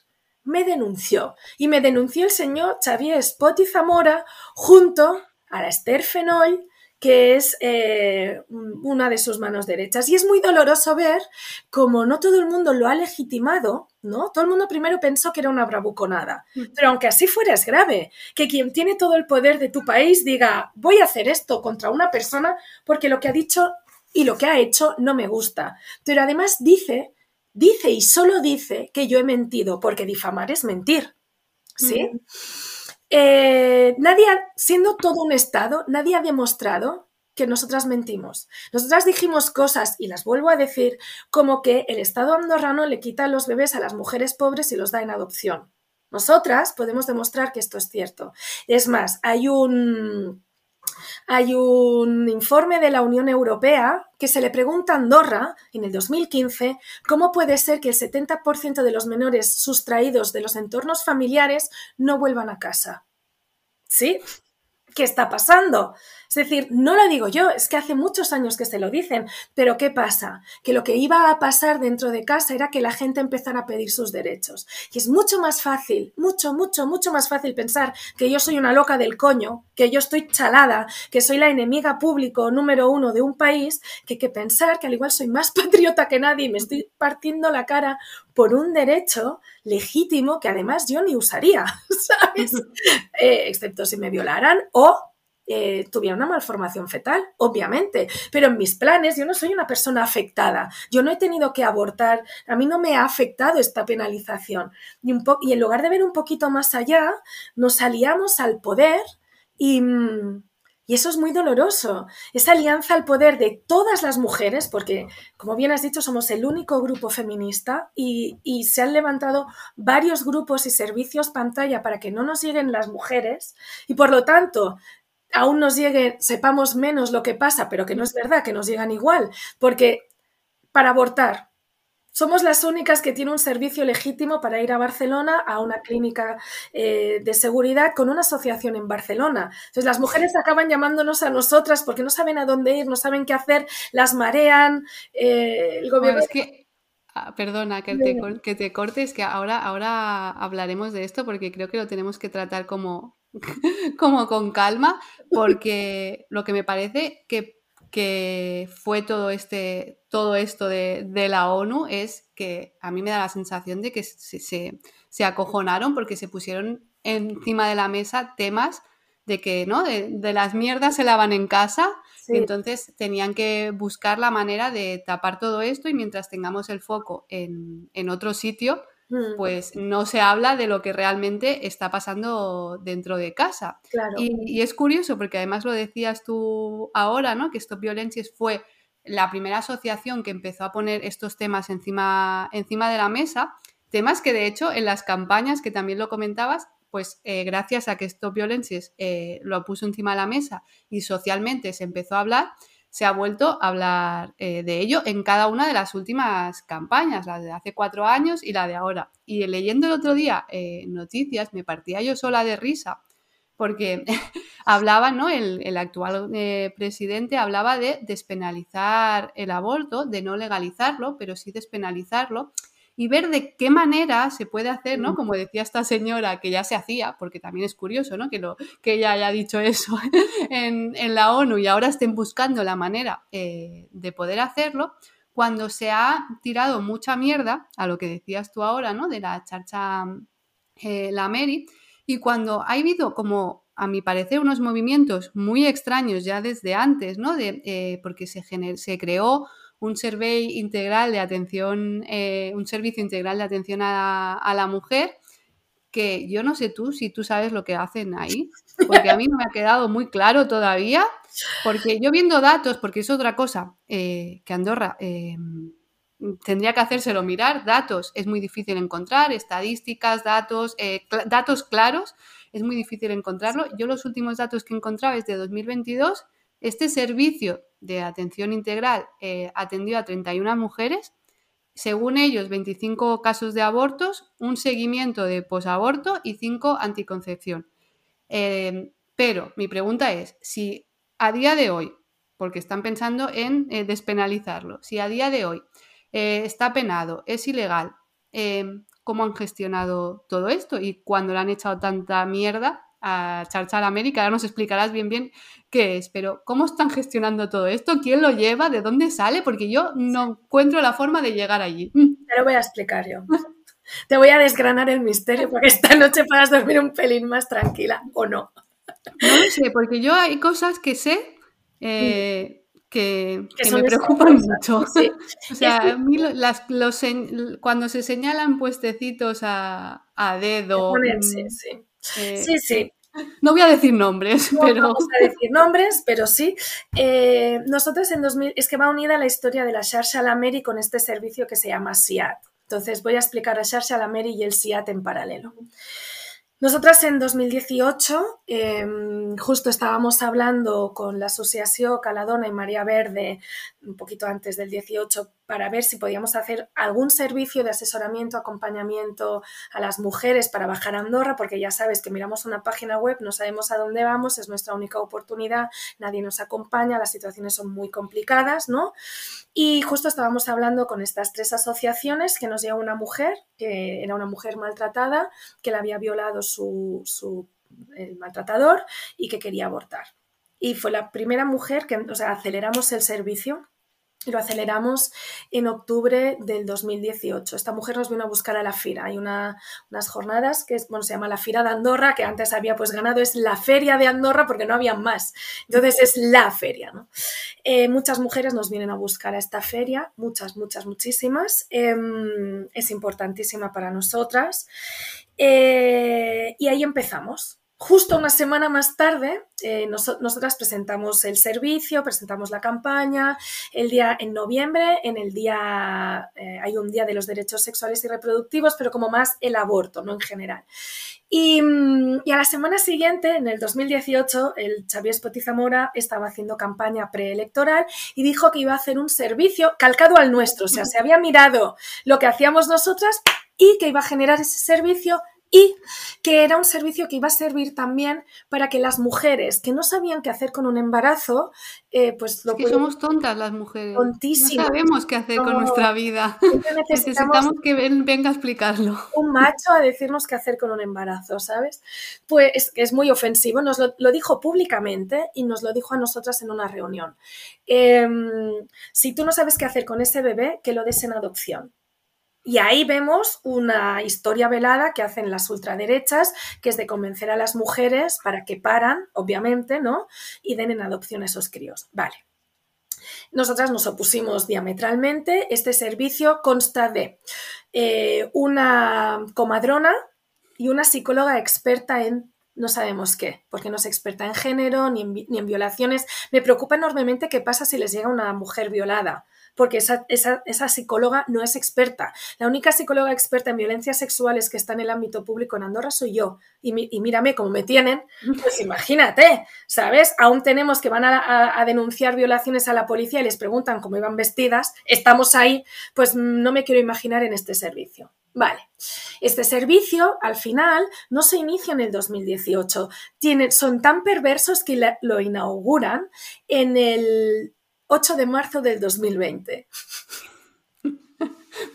me denunció y me denunció el señor Xavier Spot y Zamora junto a la Esther Fenoy, que es eh, una de sus manos derechas. Y es muy doloroso ver cómo no todo el mundo lo ha legitimado, ¿no? Todo el mundo primero pensó que era una bravuconada. Mm. Pero aunque así fuera, es grave que quien tiene todo el poder de tu país diga, voy a hacer esto contra una persona porque lo que ha dicho y lo que ha hecho no me gusta. Pero además dice, dice y solo dice que yo he mentido, porque difamar es mentir. ¿Sí? Mm. Eh, nadie, siendo todo un Estado, nadie ha demostrado que nosotras mentimos. Nosotras dijimos cosas, y las vuelvo a decir, como que el Estado andorrano le quita los bebés a las mujeres pobres y los da en adopción. Nosotras podemos demostrar que esto es cierto. Es más, hay un, hay un informe de la Unión Europea que se le pregunta a Andorra en el 2015 cómo puede ser que el 70% de los menores sustraídos de los entornos familiares no vuelvan a casa. ¿Sí? ¿Qué está pasando? Es decir, no lo digo yo, es que hace muchos años que se lo dicen, pero ¿qué pasa? Que lo que iba a pasar dentro de casa era que la gente empezara a pedir sus derechos. Y es mucho más fácil, mucho, mucho, mucho más fácil pensar que yo soy una loca del coño, que yo estoy chalada, que soy la enemiga público número uno de un país, que que pensar que al igual soy más patriota que nadie y me estoy partiendo la cara por un derecho legítimo que además yo ni usaría, ¿sabes? Eh, excepto si me violaran o eh, tuviera una malformación fetal, obviamente, pero en mis planes yo no soy una persona afectada, yo no he tenido que abortar, a mí no me ha afectado esta penalización. Y, un y en lugar de ver un poquito más allá, nos aliamos al poder y... Y eso es muy doloroso. Esa alianza al poder de todas las mujeres, porque, como bien has dicho, somos el único grupo feminista y, y, se han levantado varios grupos y servicios pantalla para que no nos lleguen las mujeres. Y por lo tanto, aún nos llegue, sepamos menos lo que pasa, pero que no es verdad, que nos llegan igual, porque para abortar, somos las únicas que tienen un servicio legítimo para ir a Barcelona a una clínica eh, de seguridad con una asociación en Barcelona. Entonces las mujeres acaban llamándonos a nosotras porque no saben a dónde ir, no saben qué hacer, las marean, eh, el gobierno...
es que... Ah, perdona que te, que te cortes, que ahora, ahora hablaremos de esto porque creo que lo tenemos que tratar como, como con calma, porque lo que me parece que que fue todo, este, todo esto de, la ONU es que a mí me da la sensación de que se, se, acojonaron porque se pusieron encima de la mesa temas de que, ¿no? De, las mierdas se lavan en casa y entonces tenían que buscar la manera de tapar todo esto y mientras tengamos el foco en, en otro sitio. Pues no se habla de lo que realmente está pasando dentro de casa. Y, es curioso porque además lo decías tú ahora, ¿no? Que Stop Violences fue la primera asociación que empezó a poner estos temas encima, encima de la mesa, temas que de hecho en las campañas, que también lo comentabas, pues eh, gracias a que Stop Violences eh, lo puso encima de la mesa y socialmente se empezó a hablar, se ha vuelto a hablar eh, de ello en cada una de las últimas campañas, la de hace cuatro años y la de ahora. Y leyendo el otro día eh, noticias, me partía yo sola de risa, porque hablaba, ¿no? El, actual eh, presidente hablaba de despenalizar el aborto, de no legalizarlo, pero sí despenalizarlo y ver de qué manera se puede hacer, ¿no? Como decía esta señora que ya se hacía, porque también es curioso, ¿no? Que, lo, que ella haya dicho eso en, la ONU y ahora estén buscando la manera eh, de poder hacerlo, cuando se ha tirado mucha mierda, a lo que decías tú ahora, ¿no? De la charcha eh, La Mary, y cuando ha habido como a mi parecer, unos movimientos muy extraños ya desde antes, ¿no? De, eh, porque se, se creó un survey integral de atención, eh, un servicio integral de atención a, la mujer, que yo no sé tú si tú sabes lo que hacen ahí, porque a mí no me ha quedado muy claro todavía, porque yo viendo datos, porque es otra cosa eh, que Andorra eh, tendría que hacérselo mirar, datos es muy difícil encontrar, estadísticas, datos, datos claros, es muy difícil encontrarlo. Yo los últimos datos que encontraba es de 2022 este servicio de atención integral eh, atendió a 31 mujeres, según ellos 25 casos de abortos, un seguimiento de posaborto y 5 anticoncepción. Eh, pero mi pregunta es, si a día de hoy, porque están pensando en eh, despenalizarlo, si a día de hoy está penado, es ilegal, ¿cómo han gestionado todo esto? Y cuando le han echado tanta mierda a Charchar América, ahora nos explicarás bien bien qué es, pero ¿cómo están gestionando todo esto? ¿Quién lo lleva? ¿De dónde sale? Porque yo no encuentro la forma de llegar allí.
Te lo voy a explicar yo. Te voy a desgranar el misterio para que esta noche puedas dormir un pelín más tranquila, ¿o no?
No lo sé, porque yo hay cosas que sé eh, que, me preocupan mucho. o sea, a mí las, cuando se señalan puestecitos a, a dedo...
sí, sí. Eh, sí, sí.
No voy a decir nombres, pero.
No vamos a decir nombres, pero sí. Eh, nosotros en 2000. Es que va unida la historia de la Xarxa Lameri con este servicio que se llama SIAT. Entonces voy a explicar a Xarxa Lameri y el SIAT en paralelo. Nosotras en 2018 em, justo estábamos hablando con la Asociación Caladona y María Verde un poquito antes del 18 para ver si podíamos hacer algún servicio de asesoramiento, acompañamiento a las mujeres para bajar a Andorra, porque ya sabes que miramos una página web, no sabemos a dónde vamos, es nuestra única oportunidad, nadie nos acompaña, las situaciones son muy complicadas, ¿no? Y justo estábamos hablando con estas tres asociaciones que nos llegó una mujer, que era una mujer maltratada, que la había violado su, su el maltratador y que quería abortar. Y fue la primera mujer que, o sea, aceleramos el servicio lo aceleramos en octubre del 2018. Esta mujer nos vino a buscar a la FIRA. Hay unas jornadas que bueno, se llama la FIRA de Andorra, que antes había pues ganado, es la feria de Andorra porque no había más. Entonces es la feria. Eh, muchas mujeres nos vienen a buscar a esta feria, muchas, muchas, muchísimas. Em, es importantísima para nosotras. Eh, y ahí empezamos. Justo una semana más tarde, eh, nosotras presentamos el servicio, presentamos la campaña. El día en noviembre, en el día, eh, hay un día de los derechos sexuales y reproductivos, pero como más el aborto, no en general. Y, mm, a la semana siguiente, en el 2018, el Xavier Spotizamora estaba haciendo campaña preelectoral y dijo que iba a hacer un servicio calcado al nuestro. O sea, se había mirado lo que hacíamos nosotras y que iba a generar ese servicio y que era un servicio que iba a servir también para que las mujeres que no sabían qué hacer con un embarazo, eh, pues
lo es que somos tontas las mujeres. No sabemos qué hacer con nuestra vida. Necesitamos, que venga a explicarlo.
Un macho a decirnos qué hacer con un embarazo, ¿sabes? Pues es, es muy ofensivo. Nos lo, dijo públicamente y nos lo dijo a nosotras en una reunión. Em, si tú no sabes qué hacer con ese bebé, que lo des en adopción. Y ahí vemos una historia velada que hacen las ultraderechas, que es de convencer a las mujeres para que paran, obviamente, ¿no? Y den en adopción a esos críos. Vale. Nosotras nos opusimos diametralmente. Este servicio consta de eh, una comadrona y una psicóloga experta en no sabemos qué, porque no es experta en género ni en, ni en violaciones. Me preocupa enormemente qué pasa si les llega una mujer violada porque esa, esa, psicóloga no es experta. La única psicóloga experta en violencias sexuales que está en el ámbito público en Andorra soy yo. Y, mírame cómo me tienen, pues imagínate, ¿sabes? Aún tenemos que van a, denunciar violaciones a la policía y les preguntan cómo iban vestidas, estamos ahí, pues no me quiero imaginar en este servicio. Vale, este servicio al final no se inicia en el 2018, son tan perversos que lo inauguran en el 8 de marzo del 2020.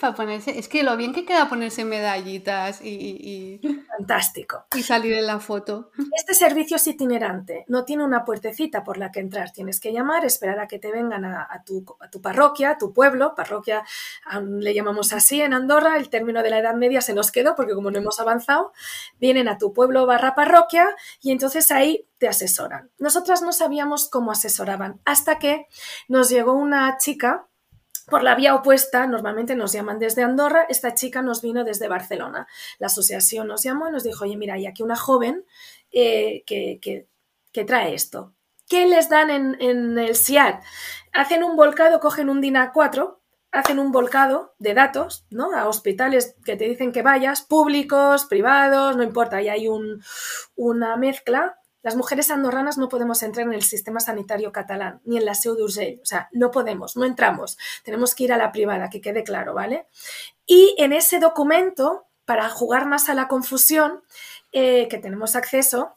Para ponerse, es que lo bien que queda ponerse medallitas y,
Fantástico.
Y salir en la foto.
Este servicio es itinerante, no tiene una puertecita por la que entrar. Tienes que llamar, esperar a que te vengan a, tu, a tu, parroquia, a tu pueblo. Parroquia le llamamos así en Andorra, el término de la Edad Media se nos quedó porque como no hemos avanzado, vienen a tu pueblo barra parroquia y entonces ahí te asesoran. Nosotras no sabíamos cómo asesoraban hasta que nos llegó una chica por la vía opuesta, normalmente nos llaman desde Andorra, esta chica nos vino desde Barcelona. La asociación nos llamó y nos dijo, oye, mira, hay aquí una joven eh, que, trae esto. ¿Qué les dan en, el SIAT? Hacen un volcado, cogen un DINA 4, hacen un volcado de datos, ¿no? A hospitales que te dicen que vayas, públicos, privados, no importa, y hay una mezcla las mujeres andorranas no podemos entrar en el sistema sanitario catalán, ni en la Seu d'Urgell. O sea, no podemos, no entramos. Tenemos que ir a la privada, que quede claro, ¿vale? Y en ese documento, para jugar más a la confusión, eh, que tenemos acceso,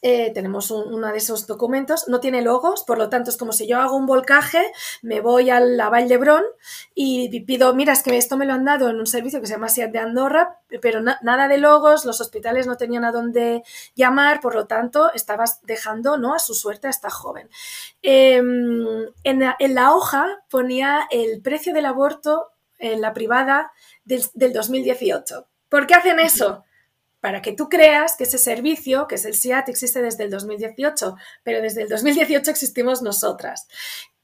eh, tenemos uno de esos documentos, no tiene logos, por lo tanto es como si yo hago un volcaje, me voy a la Vall d'Hebron y pido, mira, es que esto me lo han dado en un servicio que se llama SIAT de Andorra, pero nada de logos, los hospitales no tenían a dónde llamar, por lo tanto estabas dejando ¿no? a su suerte a esta joven. Em, en, la, hoja ponía el precio del aborto en la privada del 2018. ¿Por qué hacen eso? Para que tú creas que ese servicio, que es el SIAT, existe desde el 2018, pero desde el 2018 existimos nosotras.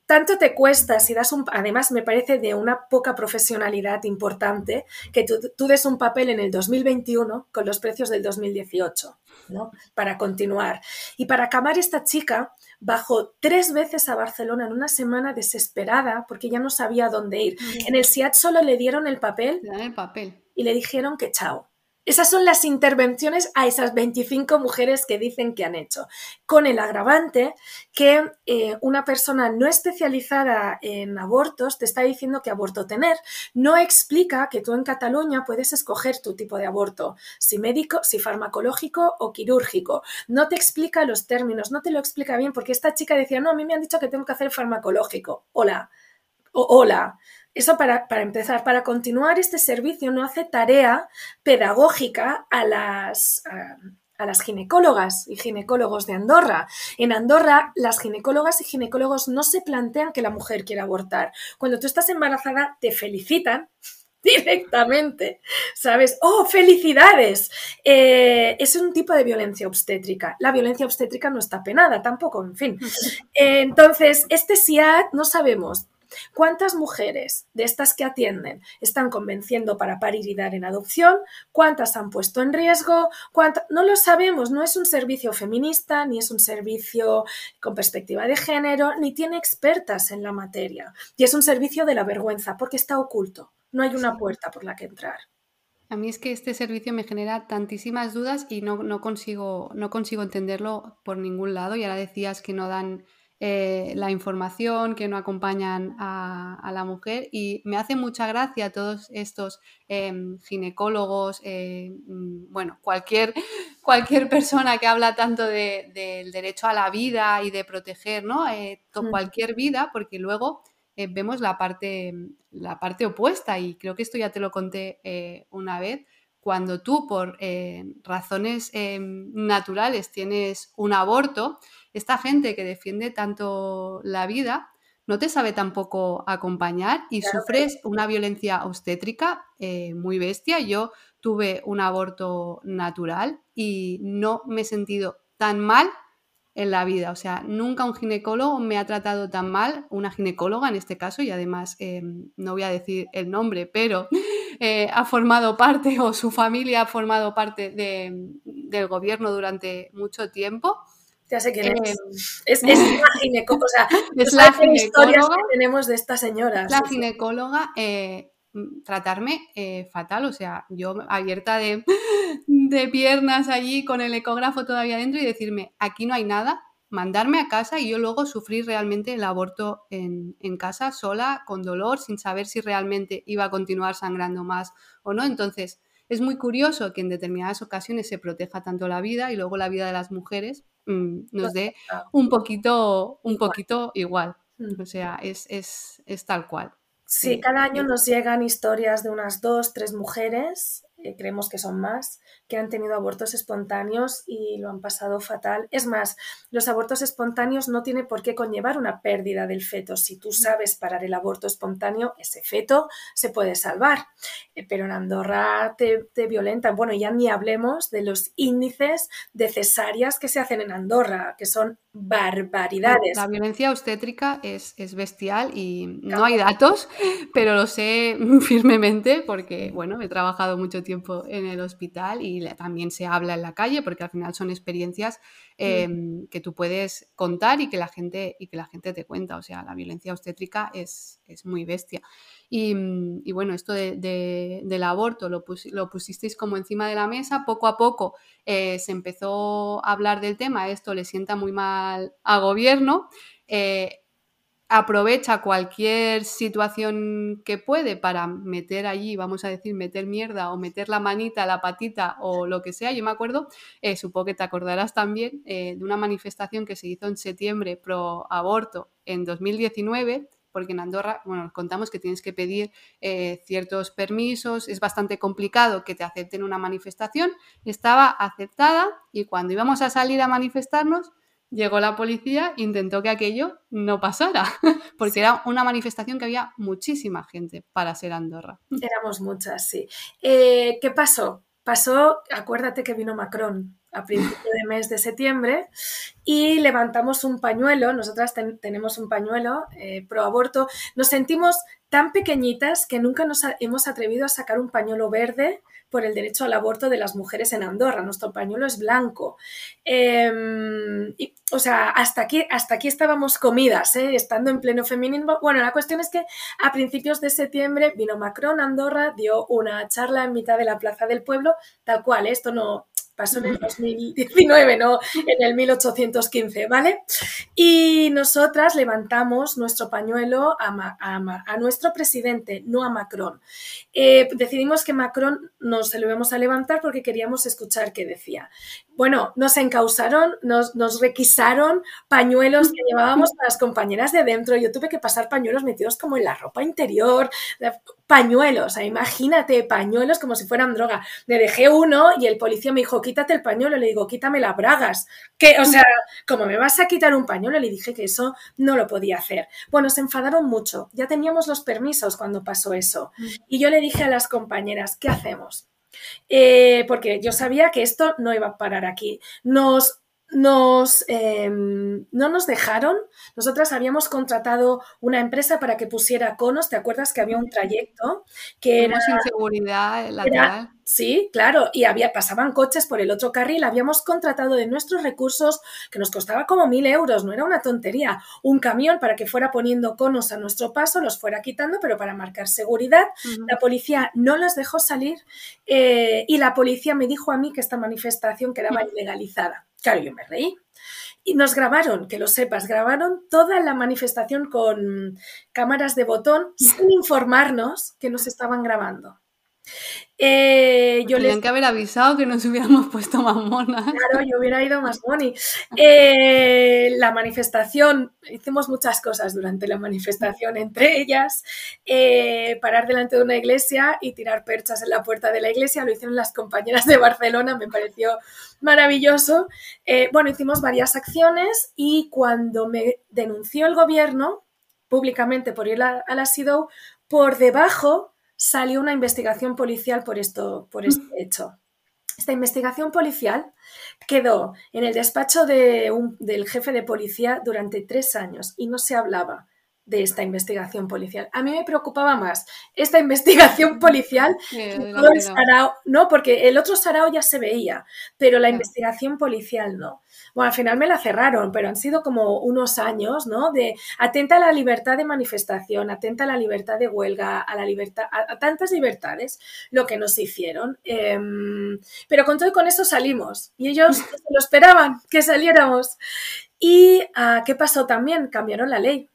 Tanto te cuesta si das un... Además, me parece de una poca profesionalidad importante que tú, des un papel en el 2021 con los precios del 2018, ¿no? Para continuar. Y para acabar, esta chica bajó tres veces a Barcelona en una semana desesperada porque ya no sabía dónde ir. En el SIAT solo le dieron el papel.
el papel.
Y le dijeron que chao esas son las intervenciones a esas 25 mujeres que dicen que han hecho, con el agravante que eh, una persona no especializada en abortos te está diciendo qué aborto tener. No explica que tú en Cataluña puedes escoger tu tipo de aborto, si médico, si farmacológico o quirúrgico. No te explica los términos, no te lo explica bien, porque esta chica decía, no, a mí me han dicho que tengo que hacer farmacológico. Hola, hola. Eso para, empezar, para continuar este servicio no hace tarea pedagógica a las, a, las ginecólogas y ginecólogos de Andorra. En Andorra, las ginecólogas y ginecólogos no se plantean que la mujer quiera abortar. Cuando tú estás embarazada, te felicitan directamente, ¿sabes? ¡Oh, felicidades! Eh, es un tipo de violencia obstétrica. La violencia obstétrica no está penada tampoco, en fin. entonces, este SIAT no sabemos ¿Cuántas mujeres de estas que atienden están convenciendo para parir y dar en adopción? ¿Cuántas han puesto en riesgo? No lo sabemos, no es un servicio feminista, ni es un servicio con perspectiva de género, ni tiene expertas en la materia. Y es un servicio de la vergüenza, porque está oculto. No hay una puerta por la que entrar.
A mí es que este servicio me genera tantísimas dudas y no, consigo, no consigo entenderlo por ningún lado. Y ahora decías que no dan eh, la información, que no acompañan a, la mujer. Y me hace mucha gracia todos estos em, ginecólogos, eh, mm, bueno, cualquier, cualquier persona que habla tanto del derecho a la vida y de proteger ¿no? Eh, mm. cualquier vida, porque luego vemos la parte, la parte opuesta. Y creo que esto ya te lo conté una vez cuando tú por razones em, naturales tienes un aborto, esta gente que defiende tanto la vida no te sabe tampoco acompañar y sufres una violencia obstétrica eh, muy bestia. Yo tuve un aborto natural y no me he sentido tan mal en la vida. O sea, nunca un ginecólogo me ha tratado tan mal, una ginecóloga en este caso, y además eh, no voy a decir el nombre, pero eh, ha formado parte o su familia ha formado parte del gobierno durante mucho tiempo.
Ya sé quién es. Eh, es, es ginecóloga. O sea, es la ginecóloga. que tenemos de esta señora.
La ginecóloga, eh, tratarme eh, fatal. O sea, yo abierta de, de piernas allí con el ecógrafo todavía dentro y decirme, aquí no hay nada, mandarme a casa y yo luego sufrir realmente el aborto en, en, casa, sola, con dolor, sin saber si realmente iba a continuar sangrando más o no. Entonces, es muy curioso que en determinadas ocasiones se proteja tanto la vida y luego la vida de las mujeres mm, nos dé un poquito, un poquito igual. Mm. O sea, es, es, es tal cual.
Sí, cada año nos llegan historias de unas dos, tres mujeres eh, creemos que son más, que han tenido abortos espontáneos y lo han pasado fatal. Es más, los abortos espontáneos no tiene por qué conllevar una pérdida del feto. Si tú sabes parar el aborto espontáneo, ese feto se puede salvar. Eh, pero en Andorra te, te violentan. Bueno, ya ni hablemos de los índices de cesáreas que se hacen en Andorra, que son barbaridades.
La violencia obstétrica es, es bestial y no hay datos, pero lo sé firmemente porque, bueno, he trabajado mucho tiempo en el hospital y también se habla en la calle porque al final son experiencias mm. em, que tú puedes contar y que, la gente, y que la gente te cuenta. O sea, la violencia obstétrica es, es muy bestia. Y, y bueno, esto de, del aborto lo, pusisteis como encima de la mesa, poco a poco eh, se empezó a hablar del tema, esto le sienta muy mal al gobierno. Eh, aprovecha cualquier situación que puede para meter allí, vamos a decir, meter mierda o meter la manita, la patita o lo que sea. Yo me acuerdo, eh, supongo que te acordarás también, de una manifestación que se hizo en septiembre pro aborto en 2019 porque en Andorra, bueno, contamos que tienes que pedir eh, ciertos permisos, es bastante complicado que te acepten una manifestación, estaba aceptada y cuando íbamos a salir a manifestarnos, llegó la policía e intentó que aquello no pasara, porque era una manifestación que había muchísima gente para ser Andorra.
Éramos muchas, sí. Eh, ¿Qué pasó? Pasó, acuérdate que vino Macron a principio de mes de septiembre y levantamos un pañuelo, nosotras tenemos un pañuelo eh, pro aborto, nos sentimos tan pequeñitas que nunca nos hemos atrevido a sacar un pañuelo verde por el derecho al aborto de las mujeres en Andorra. Nuestro pañuelo es blanco. Em, o sea, hasta aquí, hasta aquí estábamos comidas, ¿eh? estando en pleno feminismo. Bueno, la cuestión es que a principios de septiembre vino Macron a Andorra, dio una charla en mitad de la Plaza del Pueblo, tal cual, ¿eh? esto no, pasó en el 2019, no en el 1815, ¿vale? Y nosotras levantamos nuestro pañuelo a, a, nuestro presidente, no a Macron. Eh, decidimos que Macron nos se lo íbamos a levantar porque queríamos escuchar qué decía. Bueno, nos encausaron, nos, nos requisaron pañuelos que llevábamos para las compañeras de dentro. Yo tuve que pasar pañuelos metidos como en la ropa interior, pañuelos, o sea, imagínate, pañuelos como si fueran droga. Le dejé uno y el policía me dijo, quítate el pañuelo, le digo, quítame las bragas. Que, o sea, como me vas a quitar un pañuelo, le dije que eso no lo podía hacer. Bueno, se enfadaron mucho, ya teníamos los permisos cuando pasó eso. Mm. Y yo le dije a las compañeras, ¿qué hacemos? Eh, porque yo sabía que esto no iba a parar aquí. Nos nos, em, no nos dejaron. Nosotras habíamos contratado una empresa para que pusiera conos. ¿Te acuerdas que había un trayecto que
era sin seguridad lateral?
Sí, claro, y había pasaban coches por el otro carril. Habíamos contratado de nuestros recursos que nos costaba como mil euros. No era una tontería. Un camión para que fuera poniendo conos a nuestro paso, los fuera quitando, pero para marcar seguridad. La policía no los dejó salir eh, y la policía me dijo a mí que esta manifestación quedaba ilegalizada. Claro, yo me reí. Y nos grabaron, que lo sepas, grabaron toda la manifestación con cámaras de botón sin informarnos que nos estaban grabando.
Eh, yo les... que haber avisado que nos hubiéramos puesto más mona.
Claro, yo hubiera ido más money. Eh, la manifestación, hicimos muchas cosas durante la manifestación, entre ellas eh, parar delante de una iglesia y tirar perchas en la puerta de la iglesia. Lo hicieron las compañeras de Barcelona, me pareció maravilloso. Eh, bueno, hicimos varias acciones y cuando me denunció el gobierno públicamente por ir a, a la SIDO, por debajo salió una investigación policial por, esto, por este hecho. Esta investigación policial quedó en el despacho de del jefe de policía durante tres años y no se hablaba de esta investigación policial. A mí me preocupaba más esta investigación policial no, porque el otro sarao ya se veía, pero la investigación policial no. Bueno, al final me la cerraron, pero han sido como unos años, ¿no? De atenta a la libertad de manifestación, atenta a la libertad de huelga, a la libertad, a, tantas libertades, lo que nos hicieron. Em, pero con todo y con eso salimos y ellos lo esperaban que saliéramos. ¿Y ah, qué pasó también? Cambiaron la ley.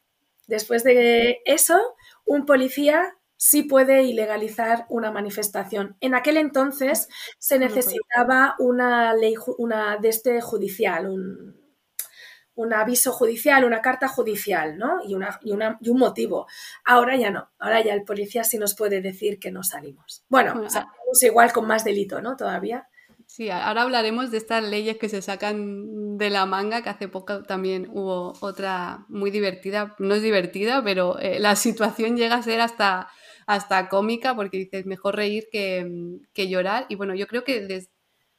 Después de eso, un policía sí puede ilegalizar una manifestación. En aquel entonces se necesitaba una ley, una de este judicial, un, aviso judicial, una carta judicial, ¿no? Y, una, y, un motivo. Ahora ya no. Ahora ya el policía sí nos puede decir que no salimos. Bueno, salimos igual con más delito, ¿no? Todavía.
Sí, ahora hablaremos de estas leyes que se sacan de la manga, que hace poco también hubo otra muy divertida, no es divertida, pero eh, la situación llega a ser hasta hasta cómica, porque dices, mejor reír que, llorar. Y bueno, yo creo que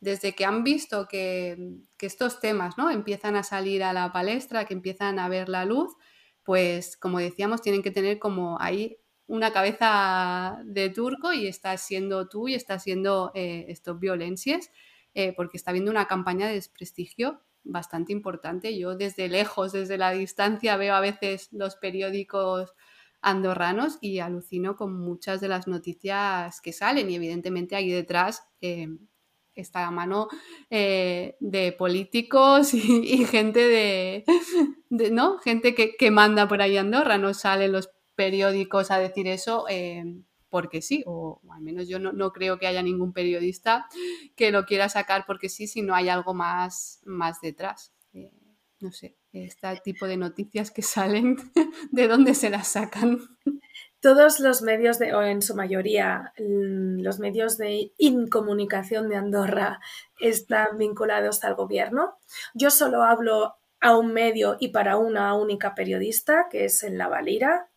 desde que han visto que, estos temas ¿no? empiezan a salir a la palestra, que empiezan a ver la luz, pues como decíamos, tienen que tener como ahí una cabeza de turco y está siendo tú y está siendo eh, estos violencias, eh, porque está habiendo una campaña de desprestigio bastante importante. Yo desde lejos, desde la distancia, veo a veces los periódicos andorranos y alucino con muchas de las noticias que salen y evidentemente ahí detrás eh, está la mano de políticos y, gente de, ¿no? gente que, manda por ahí Andorra, no salen los periódicos a decir eso eh, porque sí, o, al menos yo no, creo que haya ningún periodista que lo quiera sacar porque sí, si no hay algo más, más detrás. no sé este tipo de noticias que salen, ¿de dónde se las sacan?
Todos los medios, de, o en su mayoría, los medios de incomunicación de Andorra están vinculados al gobierno. Yo solo hablo a un medio y para una única periodista, que es en La Valira,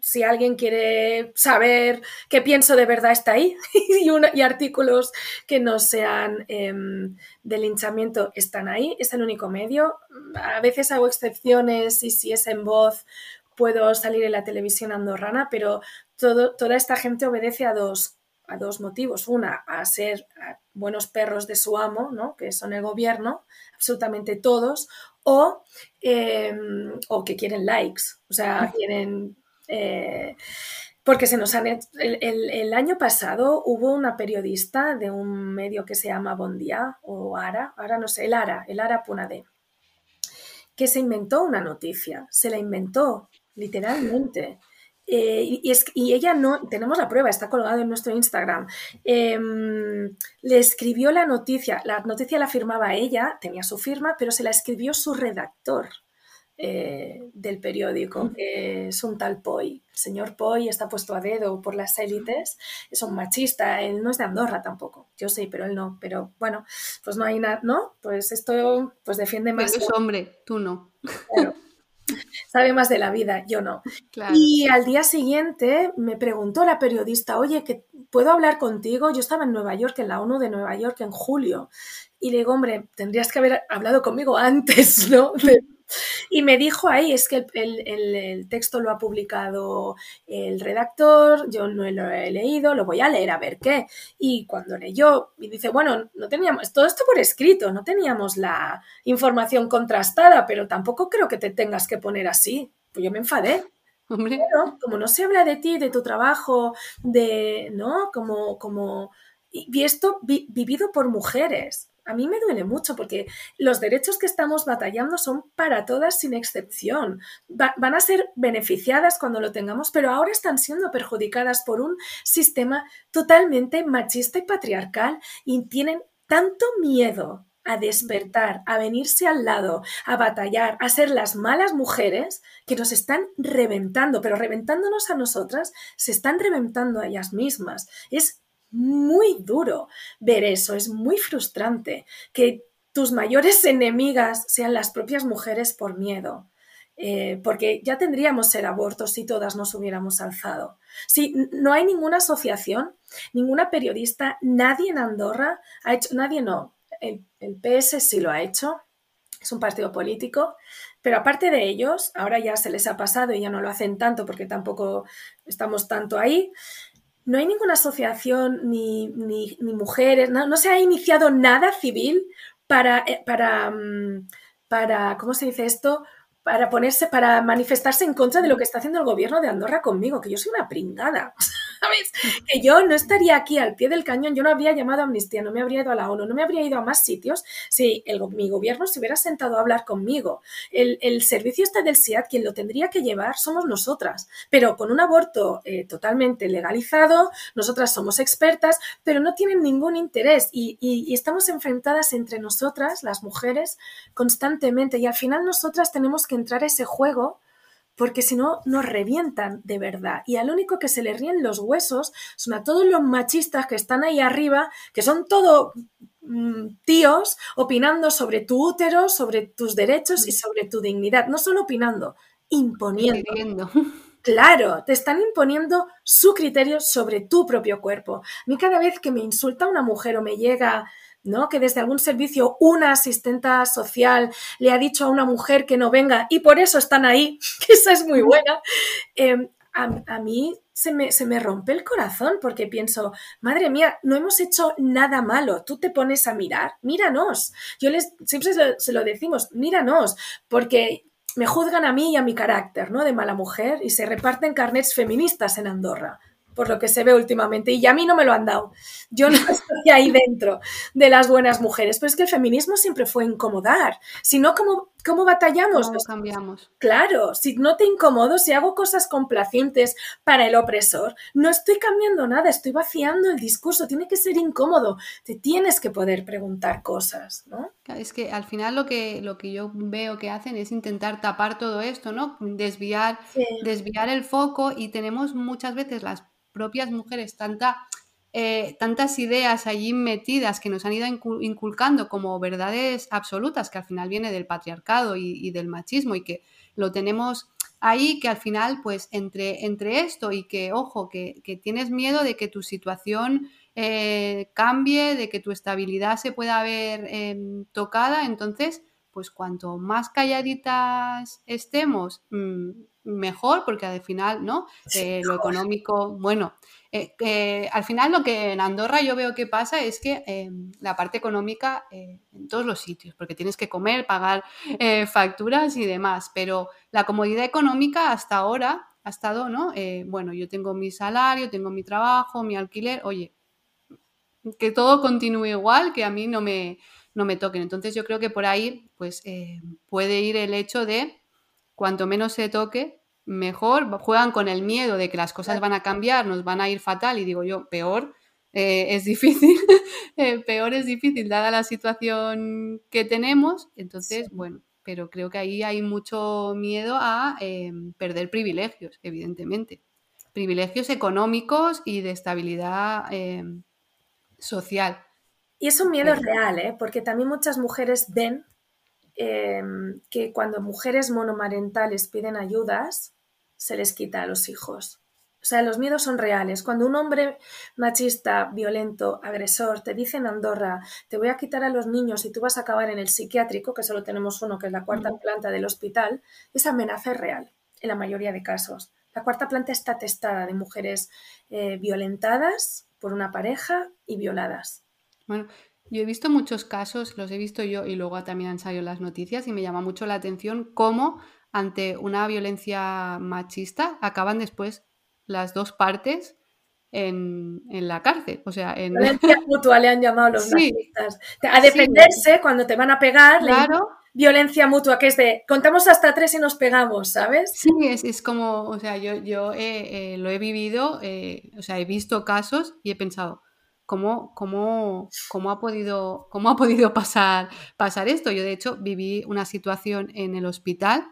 si alguien quiere saber qué pienso de verdad está ahí y, artículos que no sean em, de linchamiento están ahí, es el único medio. A veces hago excepciones y si es en voz puedo salir en la televisión andorrana, pero todo, toda esta gente obedece a dos, a dos motivos. Una, a ser buenos perros de su amo, ¿no? que son el gobierno, absolutamente todos, o, em, o que quieren likes, o sea, quieren eh, porque se nos han el, año pasado hubo una periodista de un medio que se llama Bondía o Ara, ahora no sé, el Ara, el Ara Punade, que se inventó una noticia, se la inventó literalmente. Eh, y, es, y, ella no, tenemos la prueba, está colgado en nuestro Instagram. Em, le escribió la noticia, la noticia la firmaba ella, tenía su firma, pero se la escribió su redactor. Eh, del periódico, que es un tal Poi. El señor Poi está puesto a dedo por las élites, es un machista, él no es de Andorra tampoco, yo sé, pero él no, pero bueno, pues no hay nada, ¿no? Pues esto pues defiende más...
es hombre, tú no.
Sabe más de la vida, yo no. Y al día siguiente me preguntó la periodista, oye, que ¿puedo hablar contigo? Yo estaba en Nueva York, en la ONU de Nueva York, en julio. Y le digo, hombre, tendrías que haber hablado conmigo antes, ¿no? Y me dijo ahí, es que el, texto lo ha publicado el redactor, yo no lo he leído, lo voy a leer a ver qué. Y cuando leyó, y dice, bueno, no teníamos, todo esto por escrito, no teníamos la información contrastada, pero tampoco creo que te tengas que poner así. Pues yo me enfadé. Hombre. como no se habla de ti, de tu trabajo, de, ¿no? Como, como, y esto vivido por mujeres a mí me duele mucho porque los derechos que estamos batallando son para todas sin excepción. van a ser beneficiadas cuando lo tengamos, pero ahora están siendo perjudicadas por un sistema totalmente machista y patriarcal y tienen tanto miedo a despertar, a venirse al lado, a batallar, a ser las malas mujeres que nos están reventando, pero reventándonos a nosotras, se están reventando a ellas mismas. Es muy duro ver eso, es muy frustrante que tus mayores enemigas sean las propias mujeres por miedo. Eh, porque ya tendríamos el aborto si todas nos hubiéramos alzado. Si no hay ninguna asociación, ninguna periodista, nadie en Andorra ha hecho, nadie no, el, PS sí lo ha hecho, es un partido político, pero aparte de ellos, ahora ya se les ha pasado y ya no lo hacen tanto porque tampoco estamos tanto ahí, no hay ninguna asociación ni, mujeres, no, se ha iniciado nada civil para, eh, para, mm, para, ¿cómo se dice esto? Para ponerse, para manifestarse en contra de lo que está haciendo el gobierno de Andorra conmigo, que yo soy una pringada. ¿sabes? Que yo no estaría aquí al pie del cañón, yo no habría llamado a Amnistía, no me habría ido a la ONU, no me habría ido a más sitios si el, mi gobierno se hubiera sentado a hablar conmigo. El, servicio este del SIAT, quien lo tendría que llevar somos nosotras, pero con un aborto eh, totalmente legalizado, nosotras somos expertas, pero no tienen ningún interés y, y estamos enfrentadas entre nosotras, las mujeres, constantemente y al final nosotras tenemos que entrar a ese juego porque si no nos revientan de verdad. Y al único que se le ríen los huesos son a todos los machistas que están ahí arriba, que son todo mm, tíos opinando sobre tu útero, sobre tus derechos y sobre tu dignidad. No solo opinando, imponiendo. Claro, te están imponiendo su criterio sobre tu propio cuerpo. A mí cada vez que me insulta una mujer o me llega ¿no? Que desde algún servicio una asistenta social le ha dicho a una mujer que no venga y por eso están ahí, que esa es muy buena. Em, a, mí se me, se me, rompe el corazón porque pienso, madre mía, no hemos hecho nada malo. Tú te pones a mirar, míranos. Yo les siempre se lo, se lo decimos, míranos, porque me juzgan a mí y a mi carácter, ¿no? De mala mujer y se reparten carnets feministas en Andorra por lo que se ve últimamente, y a mí no me lo han dado. Yo no estoy ahí dentro de las buenas mujeres, pero es que el feminismo siempre fue incomodar. Si no, ¿cómo, batallamos?
¿Cómo cambiamos?
Claro, si no te incomodo, si hago cosas complacientes para el opresor, no estoy cambiando nada, estoy vaciando el discurso, tiene que ser incómodo, te tienes que poder preguntar cosas, ¿no?
Es que al final lo que, lo que yo veo que hacen es intentar tapar todo esto, ¿no? Desviar, desviar el foco y tenemos muchas veces las propias mujeres tanta, eh, tantas ideas allí metidas que nos han ido inculcando como verdades absolutas, que al final viene del patriarcado y, del machismo y que lo tenemos ahí, que al final, pues entre, entre esto y que, ojo, que, tienes miedo de que tu situación eh, cambie, de que tu estabilidad se pueda ver em, tocada, entonces, pues cuanto más calladitas estemos, mm, mejor, porque al final, ¿no? Eh, lo económico, bueno, eh, al final lo que en Andorra yo veo que pasa es que em, la parte económica eh, en todos los sitios, porque tienes que comer, pagar facturas y demás, pero la comodidad económica hasta ahora ha estado, ¿no? bueno, yo tengo mi salario, tengo mi trabajo, mi alquiler, oye, que todo continúe igual, que a mí no me, no me toquen. Entonces yo creo que por ahí pues puede ir el hecho de cuanto menos se toque, mejor, juegan con el miedo de que las cosas van a cambiar, nos van a ir fatal y digo yo, peor, eh, es difícil, eh, peor es difícil dada la situación que tenemos, entonces, bueno, pero creo que ahí hay mucho miedo a em, perder privilegios, evidentemente, privilegios económicos y de estabilidad em, social.
Y es un miedo real, ¿eh? porque también muchas mujeres ven em, que cuando mujeres monomarentales piden ayudas, se les quita a los hijos. O sea, los miedos son reales. Cuando un hombre machista, violento, agresor, te dice en Andorra, te voy a quitar a los niños y tú vas a acabar en el psiquiátrico, que solo tenemos uno, que es la cuarta planta del hospital, esa amenaza es real, en la mayoría de casos. La cuarta planta está atestada de mujeres eh, violentadas por una pareja y violadas.
Bueno, yo he visto muchos casos, los he visto yo y luego también han salido las noticias y me llama mucho la atención cómo ante una violencia machista, acaban después las dos partes en, la cárcel. O sea, en...
Violencia mutua le han llamado los nazistas. A defenderse cuando te van a pegar.
Claro.
Violencia mutua, que es de contamos hasta tres y nos pegamos, ¿sabes?
Sí, es, como, o sea, yo, yo eh, lo he vivido, eh, o sea, he visto casos y he pensado, ¿cómo, cómo, cómo, ha, podido, cómo ha podido pasar, pasar esto? Yo, de hecho, viví una situación en el hospital,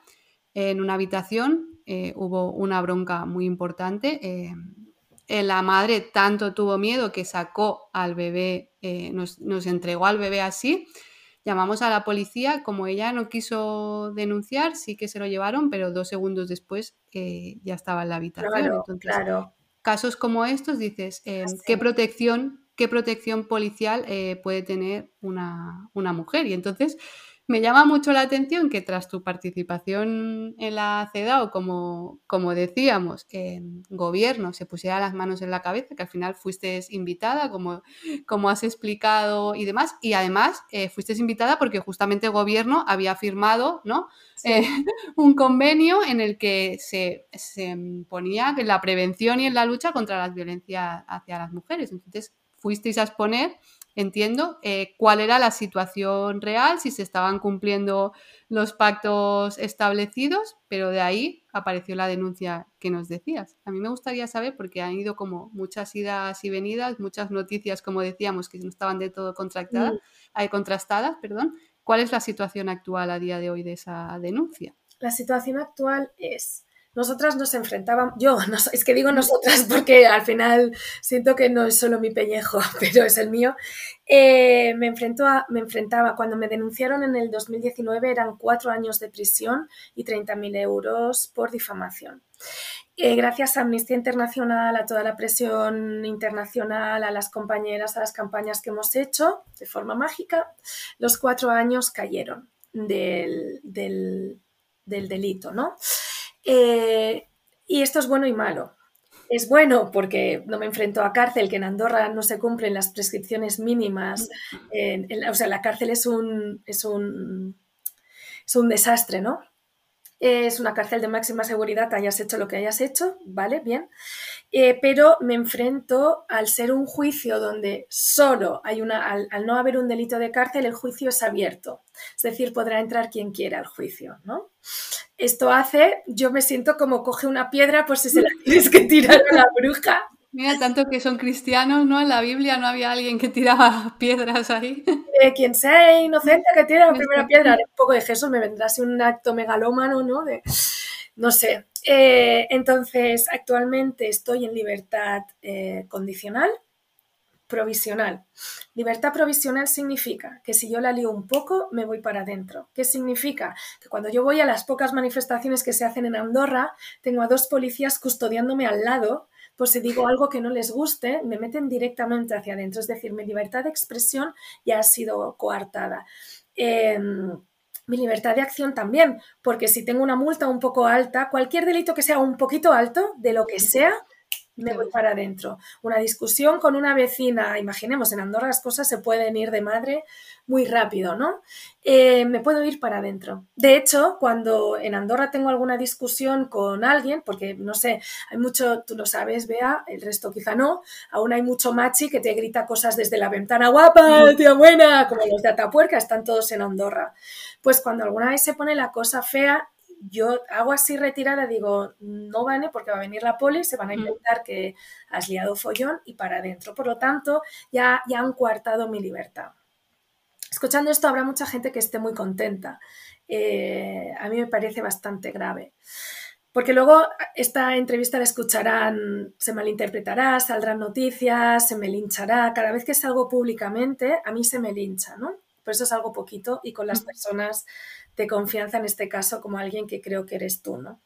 en una habitación, eh, hubo una bronca muy importante eh, la madre tanto tuvo miedo que sacó al bebé, eh, nos, entregó al bebé así. Llamamos a la policía, como ella no quiso denunciar, sí que se lo llevaron, pero dos segundos después eh, ya estaba en la habitación.
Claro,
Casos como estos, dices, ¿qué protección, qué protección policial puede tener una, una mujer? Y entonces me llama mucho la atención que tras tu participación en la CEDAW, como, como decíamos, el gobierno se pusiera las manos en la cabeza, que al final fuiste invitada, como, como has explicado y demás, y además eh, fuiste invitada porque justamente el gobierno había firmado ¿no? Eh, un convenio en el que se, se ponía en la prevención y en la lucha contra las violencias hacia las mujeres. Entonces, fuisteis a exponer entiendo eh, cuál era la situación real, si se estaban cumpliendo los pactos establecidos, pero de ahí apareció la denuncia que nos decías. A mí me gustaría saber, porque han ido como muchas idas y venidas, muchas noticias, como decíamos, que no estaban de todo contractadas, mm. contrastadas, perdón. ¿Cuál es la situación actual a día de hoy de esa denuncia?
La situación actual es nosotras nos enfrentábamos, yo, no, es que digo nosotras porque al final siento que no es solo mi pellejo, pero es el mío, eh, me, enfrentó a, me enfrentaba, cuando me denunciaron en el 2019 eran cuatro años de prisión y 30.000 euros por difamación. Eh, gracias a Amnistía Internacional, a toda la presión internacional, a las compañeras, a las campañas que hemos hecho, de forma mágica, los cuatro años cayeron del, del delito, ¿no? Eh, y esto es bueno y malo. Es bueno porque no me enfrento a cárcel, que en Andorra no se cumplen las prescripciones mínimas. o sea, la cárcel es un, es un, es un desastre, ¿no? Es una cárcel de máxima seguridad, hayas hecho lo que hayas hecho, ¿vale? Bien. Eh, pero me enfrento al ser un juicio donde solo hay una, al, no haber un delito de cárcel, el juicio es abierto. Es decir, podrá entrar quien quiera al juicio, ¿no? Esto hace, yo me siento como coge una piedra, pues si se la tienes que tirar a la bruja.
Mira, tanto que son cristianos, ¿no? En la Biblia no había alguien que tiraba piedras ahí.
Eh, quien sea inocente que tire la primera piedra. Un poco de Jesús me vendrá así un acto megalómano, ¿no? De, no sé. Eh, entonces, actualmente estoy en libertad eh, condicional, provisional. Libertad provisional significa que si yo la lío un poco, me voy para adentro. ¿Qué significa? Que cuando yo voy a las pocas manifestaciones que se hacen en Andorra, tengo a dos policías custodiándome al lado, pues si digo algo que no les guste, me meten directamente hacia adentro. Es decir, mi libertad de expresión ya ha sido coartada. Em, mi libertad de acción también, porque si tengo una multa un poco alta, cualquier delito que sea un poquito alto, de lo que sea, me voy para adentro. Una discusión con una vecina, imaginemos, en Andorra las cosas se pueden ir de madre muy rápido, ¿no? Eh, me puedo ir para adentro. De hecho, cuando en Andorra tengo alguna discusión con alguien, porque no sé, hay mucho, tú lo sabes, vea, el resto quizá no, aún hay mucho machi que te grita cosas desde la ventana, guapa, tía buena, como los de Atapuerca, están todos en Andorra. Pues cuando alguna vez se pone la cosa fea, yo hago así retirada, digo, no vale porque va a venir la poli, se van a inventar que has liado follón y para adentro. Por lo tanto, ya, ya han coartado mi libertad. Escuchando esto habrá mucha gente que esté muy contenta. Eh, a mí me parece bastante grave. Porque luego esta entrevista la escucharán, se malinterpretará, saldrán noticias, se me linchará. Cada vez que salgo públicamente, a mí se me lincha, ¿no? Eso es algo poquito y con las personas de confianza, en este caso, como alguien que creo que eres tú, ¿no?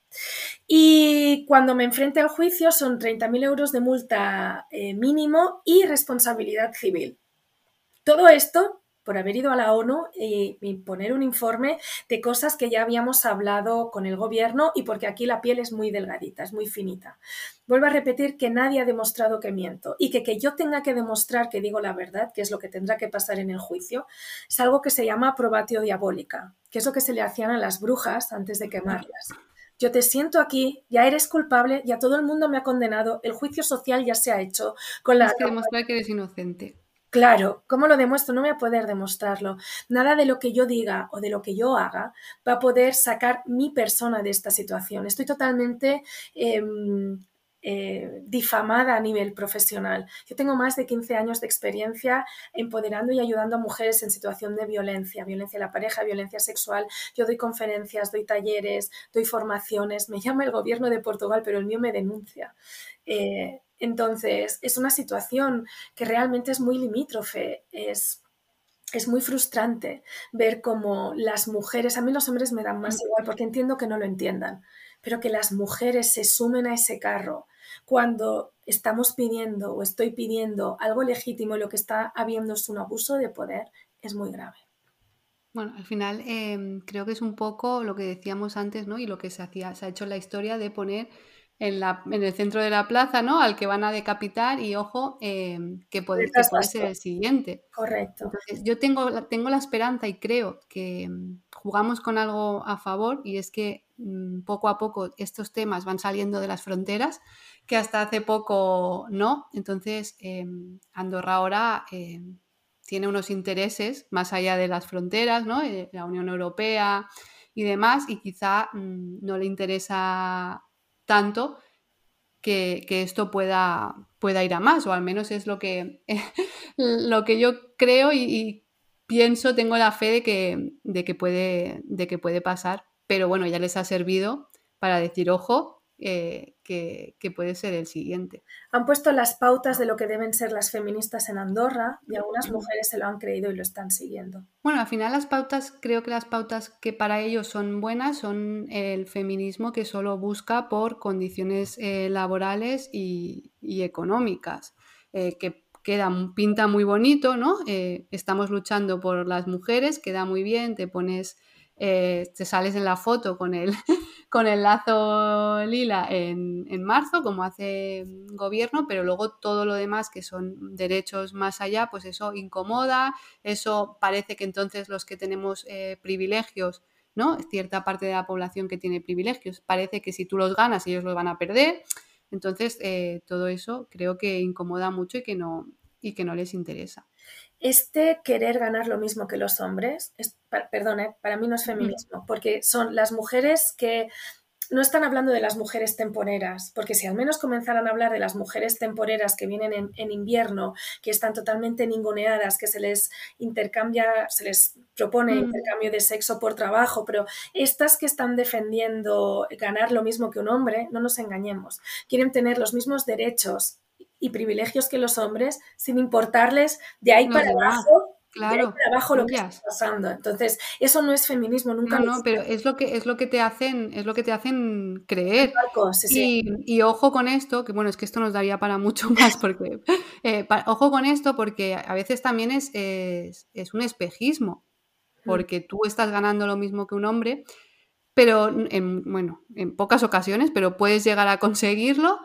Y cuando me enfrente al juicio son 30.000 euros de multa eh, mínimo y responsabilidad civil. Todo esto por haber ido a la ONU y, poner un informe de cosas que ya habíamos hablado con el gobierno y porque aquí la piel es muy delgadita, es muy finita. Vuelvo a repetir que nadie ha demostrado que miento y que que yo tenga que demostrar que digo la verdad, que es lo que tendrá que pasar en el juicio, es algo que se llama probatio diabólica, que es lo que se le hacían a las brujas antes de quemarlas yo te siento aquí, ya eres culpable, ya todo el mundo me ha condenado, el juicio social ya se ha hecho. Con la...
que demostrar que eres inocente.
Claro, ¿cómo lo demuestro? No voy a poder demostrarlo. Nada de lo que yo diga o de lo que yo haga va a poder sacar mi persona de esta situación. Estoy totalmente em, eh, difamada a nivel profesional. Yo tengo más de 15 años de experiencia empoderando y ayudando a mujeres en situación de violencia, violencia en la pareja, violencia sexual. Yo doy conferencias, doy talleres, doy formaciones. Me llama el gobierno de Portugal, pero el mío me denuncia. Eh, entonces, es una situación que realmente es muy limítrofe, es, es muy frustrante ver cómo las mujeres, a mí los hombres me dan más igual porque entiendo que no lo entiendan, pero que las mujeres se sumen a ese carro cuando estamos pidiendo o estoy pidiendo algo legítimo y lo que está habiendo es un abuso de poder, es muy grave.
Bueno, al final em, creo que es un poco lo que decíamos antes, ¿no? Y lo que se hacía, se ha hecho la historia de poner en, la, en el centro de la plaza, ¿no? Al que van a decapitar y ojo, em, que, puede, ser el siguiente.
Correcto.
yo tengo, tengo la esperanza y creo que em, jugamos con algo a favor y es que mm, poco a poco estos temas van saliendo de las fronteras que hasta hace poco no. Entonces, em, Andorra ahora tiene unos intereses más allá de las fronteras, ¿no? Eh, la Unión Europea y demás, y quizá mm, no le interesa tanto que, esto pueda, pueda, ir a más, o al menos es lo que, lo que yo creo y, pienso, tengo la fe de que, de que, puede, de que puede pasar, pero bueno, ya les ha servido para decir, ojo, eh, que, puede ser el siguiente.
Han puesto las pautas de lo que deben ser las feministas en Andorra y algunas mujeres se lo han creído y lo están siguiendo.
Bueno, al final las pautas, creo que las pautas que para ellos son buenas son el feminismo que solo busca por condiciones eh, laborales y, económicas, eh, que queda, pinta muy bonito, ¿no? estamos luchando por las mujeres, queda muy bien, te pones eh, te sales en la foto con el, con el lazo lila en, en, marzo, como hace gobierno, pero luego todo lo demás, que son derechos más allá, pues eso incomoda, eso parece que entonces los que tenemos eh, privilegios, ¿no? Cierta parte de la población que tiene privilegios, parece que si tú los ganas ellos los van a perder. Entonces, eh, todo eso creo que incomoda mucho y que no, y que no les interesa
este querer ganar lo mismo que los hombres, es, perdón, para mí no es feminismo, porque son las mujeres que no están hablando de las mujeres temporeras, porque si al menos comenzaran a hablar de las mujeres temporeras que vienen en, invierno, que están totalmente ninguneadas, que se les intercambia, se les propone intercambio de sexo por trabajo, pero estas que están defendiendo ganar lo mismo que un hombre, no nos engañemos, quieren tener los mismos derechos y privilegios que los hombres sin importarles de ahí para abajo
claro
para abajo lo que está pasando. Entonces eso no es feminismo nunca
no, no pero es lo que es lo que te hacen es lo que te hacen creer. Y, ojo con esto que bueno es que esto nos daría para mucho más porque eh, ojo con esto porque a veces también es, es, un espejismo mm. porque tú estás ganando lo mismo que un hombre pero en, bueno en pocas ocasiones pero puedes llegar a conseguirlo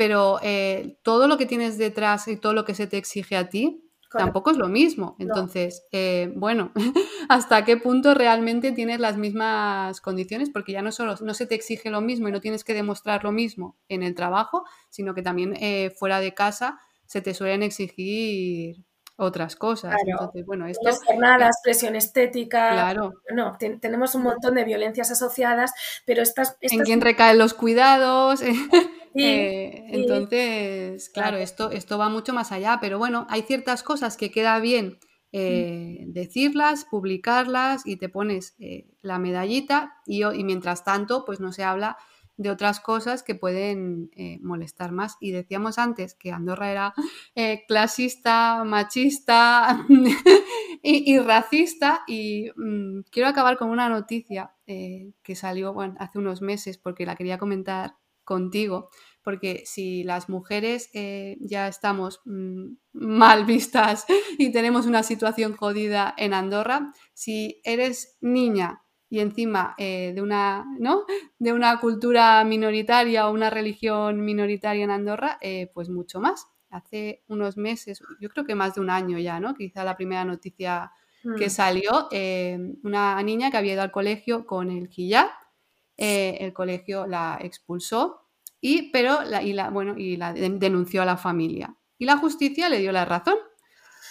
pero eh, todo lo que tienes detrás y todo lo que se te exige a ti tampoco es lo mismo. Entonces, eh, bueno, ¿hasta qué punto realmente tienes las mismas condiciones? Porque ya no solo no se te exige lo mismo y no tienes que demostrar lo mismo en el trabajo, sino que también eh, fuera de casa se te suelen exigir otras cosas. Entonces, bueno, esto...
Las jornadas, presión estética. Claro. No, tenemos un montón de violencias asociadas, pero estas... estas...
En quién recaen los cuidados. Eh, entonces, claro, esto, esto va mucho más allá, pero bueno, hay ciertas cosas que queda bien eh, decirlas, publicarlas y te pones eh, la medallita y, y, mientras tanto, pues no se habla de otras cosas que pueden molestar más. Y decíamos antes que Andorra era clasista, machista y, racista y mm, quiero acabar con una noticia que salió hace unos meses porque la quería comentar contigo, porque si las mujeres eh, ya estamos mm, mal vistas y tenemos una situación jodida en Andorra, si eres niña y encima eh, de, una, ¿no? de una cultura minoritaria o una religión minoritaria en Andorra, eh, pues mucho más. Hace unos meses, yo creo que más de un año ya, ¿no? Quizá la primera noticia que mm. salió, una niña que había ido al colegio con el hijab el colegio la expulsó, y, pero la, y la, bueno, y la denunció a la familia. Y la justicia le dio la razón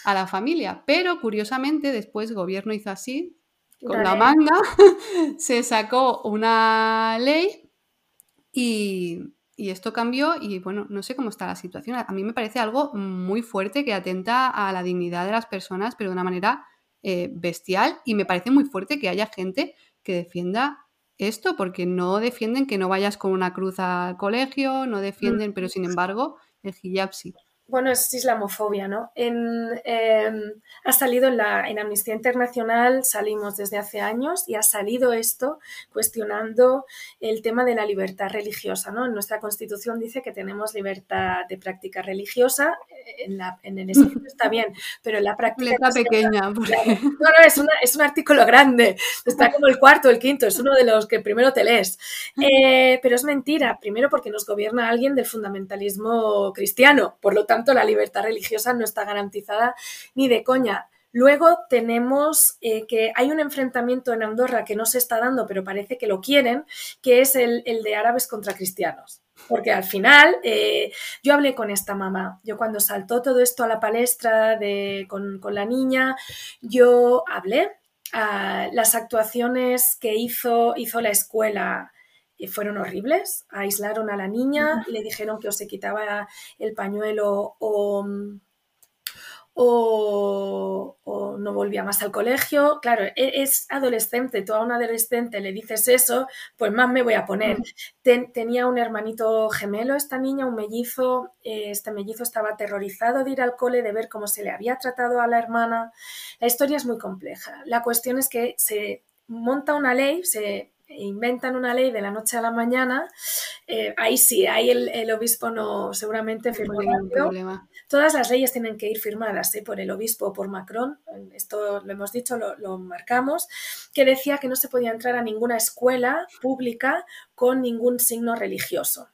a la familia, pero curiosamente después el gobierno hizo así, con la manga, se sacó una ley y, y esto cambió y bueno, no sé cómo está la situación. A mí me parece algo muy fuerte que atenta a la dignidad de las personas, pero de una manera eh, bestial y me parece muy fuerte que haya gente que defienda esto, porque no defienden que no vayas con una cruz al colegio, no defienden, pero sin embargo, el hijab sí
bueno, es islamofobia, ¿no? En, em, ha salido en, la, en Amnistía Internacional, salimos desde hace años y ha salido esto cuestionando el tema de la libertad religiosa, ¿no? En nuestra Constitución dice que tenemos libertad de práctica religiosa, eh, en, la, en el escrito está bien, pero en la práctica...
Pequeña.
No, no, es, una, es, un artículo grande, está como el cuarto, el quinto, es uno de los que primero te lees. Eh, pero es mentira, primero porque nos gobierna alguien del fundamentalismo cristiano, por lo tanto la libertad religiosa no está garantizada ni de coña. Luego tenemos eh, que hay un enfrentamiento en Andorra que no se está dando, pero parece que lo quieren, que es el, de árabes contra cristianos. Porque al final, eh, yo hablé con esta mamá, yo cuando saltó todo esto a la palestra con, la niña, yo hablé, a ah, las actuaciones que hizo, hizo la escuela fueron horribles. Aislaron a la niña, le dijeron que o se quitaba el pañuelo o, o, no volvía más al colegio. Claro, e, es adolescente, tú a un adolescente le dices eso, pues más me voy a poner. tenía un hermanito gemelo esta niña, un mellizo. Eh, este mellizo estaba aterrorizado de ir al cole, de ver cómo se le había tratado a la hermana. La historia es muy compleja. La cuestión es que se monta una ley, se inventan una ley de la noche a la mañana, eh, ahí sí, ahí el, obispo no seguramente firmó problema. Todas las leyes tienen que ir firmadas ¿eh? por el obispo o por Macron, esto lo hemos dicho, lo, lo, marcamos, que decía que no se podía entrar a ninguna escuela pública con ningún signo religioso.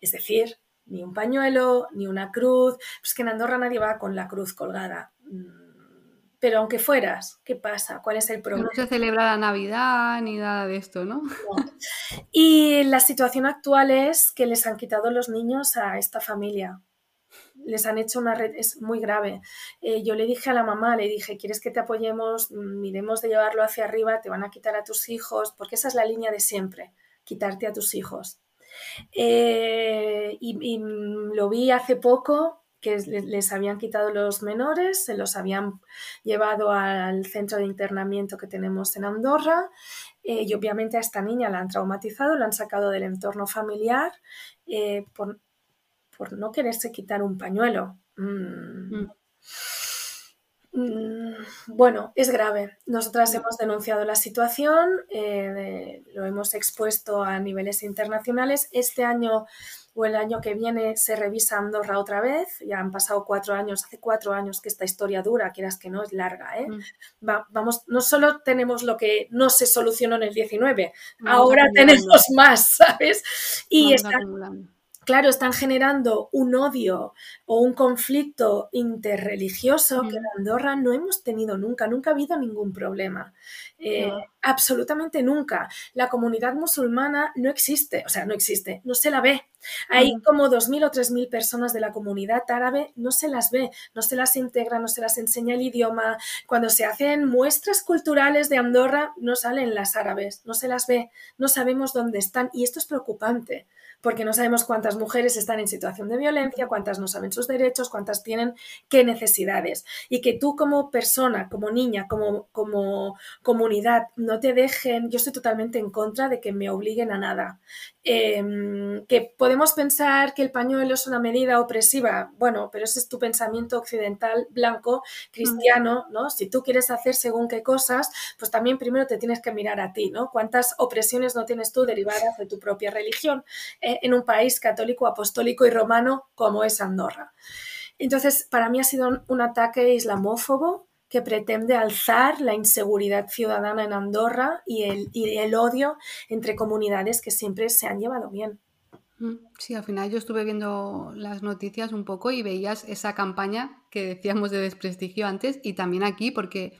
Es decir, ni un pañuelo, ni una cruz. Pues que en Andorra nadie va con la cruz colgada mm, pero aunque fueras, ¿qué pasa? ¿Cuál es el problema?
No se celebra la Navidad ni nada de esto, ¿no?
Y la situación actual es que les han quitado los niños a esta familia. Les han hecho una red, es muy grave. Eh, yo le dije a la mamá, le dije, ¿quieres que te apoyemos? Miremos de llevarlo hacia arriba, te van a quitar a tus hijos, porque esa es la línea de siempre, quitarte a tus hijos. Eh, y lo vi hace poco que les habían quitado los menores, se los habían llevado al centro de internamiento que tenemos en Andorra eh, y obviamente a esta niña la han traumatizado, la han sacado del entorno familiar eh, por, no quererse quitar un pañuelo. Mm. Mm. Mm, bueno, es grave. Nosotras hemos denunciado la situación, eh, lo hemos expuesto a niveles internacionales. Este año o el año que viene se revisa Andorra otra vez. Ya han pasado cuatro años, hace cuatro años que esta historia dura, quieras que no, es larga. ¿eh? Mm. vamos, no solo tenemos lo que no se solucionó en el 19, ahora tenemos más, ¿sabes? Y está, claro, están generando un odio o un conflicto interreligioso que en mm. Andorra no hemos tenido nunca, nunca ha habido ningún problema. Eh, absolutamente nunca. La comunidad musulmana no existe, o sea, no existe, no se la ve. Hay mm. como 2.000 o 3.000 personas de la comunidad árabe, no se las ve, no se las integra, no se las enseña el idioma. Cuando se hacen muestras culturales de Andorra, no salen las árabes, no se las ve, no sabemos dónde están y esto es preocupante porque no sabemos cuántas mujeres están en situación de violencia, cuántas no saben sus derechos, cuántas tienen qué necesidades. Y que tú como persona, como niña, como, como comunidad, no te dejen, yo estoy totalmente en contra de que me obliguen a nada. Em, que podemos pensar que el pañuelo es una medida opresiva, bueno, pero ese es tu pensamiento occidental, blanco, cristiano, ¿no? Si tú quieres hacer según qué cosas, pues también primero te tienes que mirar a ti, ¿no? ¿Cuántas opresiones no tienes tú derivadas de tu propia religión eh, en un país católico, apostólico y romano como es Andorra? Entonces, para mí ha sido un ataque islamófobo que pretende alzar la inseguridad ciudadana en Andorra y el, el odio entre comunidades que siempre se han llevado bien.
Mm, sí, al final yo estuve viendo las noticias un poco y veías esa campaña que decíamos de desprestigio antes y también aquí porque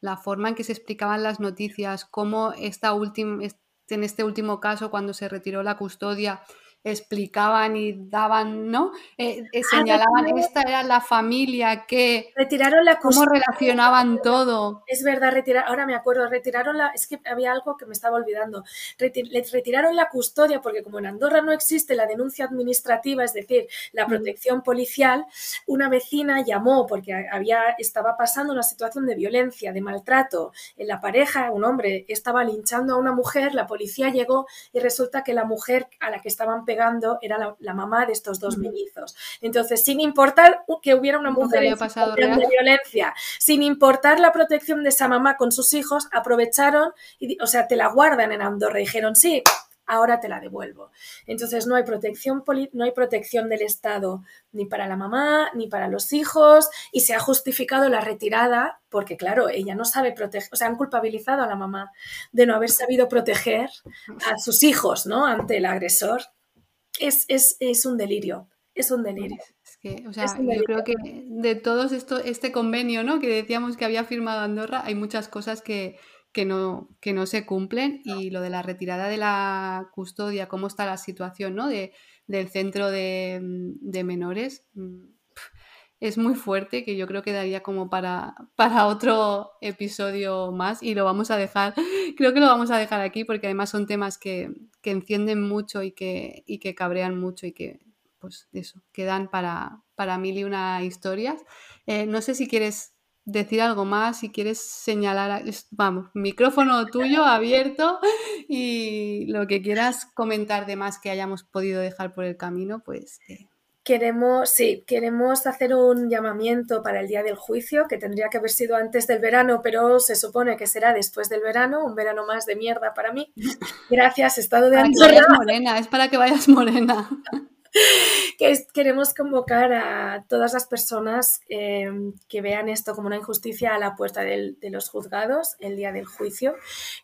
la forma en que se explicaban las noticias, cómo esta última, en este último caso, cuando se retiró la custodia, explicaban y daban, ¿no? Eh, eh, ah, señalaban, esta era la familia que...
Retiraron la
¿Cómo relacionaban todo?
Es verdad, retirar, ahora me acuerdo, retiraron la... Es que había algo que me estaba olvidando. les retiraron la custodia porque como en Andorra no existe la denuncia administrativa, es decir, la protección policial, una vecina llamó porque había, estaba pasando una situación de violencia, de maltrato en la pareja, un hombre estaba linchando a una mujer, la policía llegó y resulta que la mujer a la que estaban pegando era la, mamá de estos dos mellizos. Entonces, sin importar que hubiera una mujer en situación de violencia, sin importar la protección de esa mamá con sus hijos, aprovecharon, y, o sea, te la guardan en Andorra y dijeron, sí, ahora te la devuelvo. Entonces no hay protección no hay protección del Estado ni para la mamá ni para los hijos y se ha justificado la retirada porque claro, ella no sabe proteger, o sea, han culpabilizado a la mamá de no haber sabido proteger a sus hijos, ¿no? ante el agresor es, un delirio, es un delirio.
o sea, yo creo que de todos esto, este convenio, ¿no? Que decíamos que había firmado Andorra, hay muchas cosas que, no, que no se cumplen y lo de la retirada de la custodia, cómo está la situación, ¿no? De, del centro de, de menores, mm, es muy fuerte que yo creo que daría como para, para otro episodio más y lo vamos a dejar, creo que lo vamos a dejar aquí porque además son temas que, encienden mucho y que, y que cabrean mucho y que pues eso, quedan para, para mil y una historias. Eh, no sé si quieres decir algo más, si quieres señalar, vamos, micrófono tuyo abierto y lo que quieras comentar de más que hayamos podido dejar por el camino, pues... Eh,
Queremos, sí, queremos hacer un llamamiento para el día del juicio, que tendría que haber sido antes del verano, pero se supone que será después del verano, un verano más de mierda para mí. Gracias, Estado de
Andorra. es para que vayas morena.
que queremos convocar a todas las personas eh, que vean esto como una injusticia a la puerta de los juzgados el día del juicio.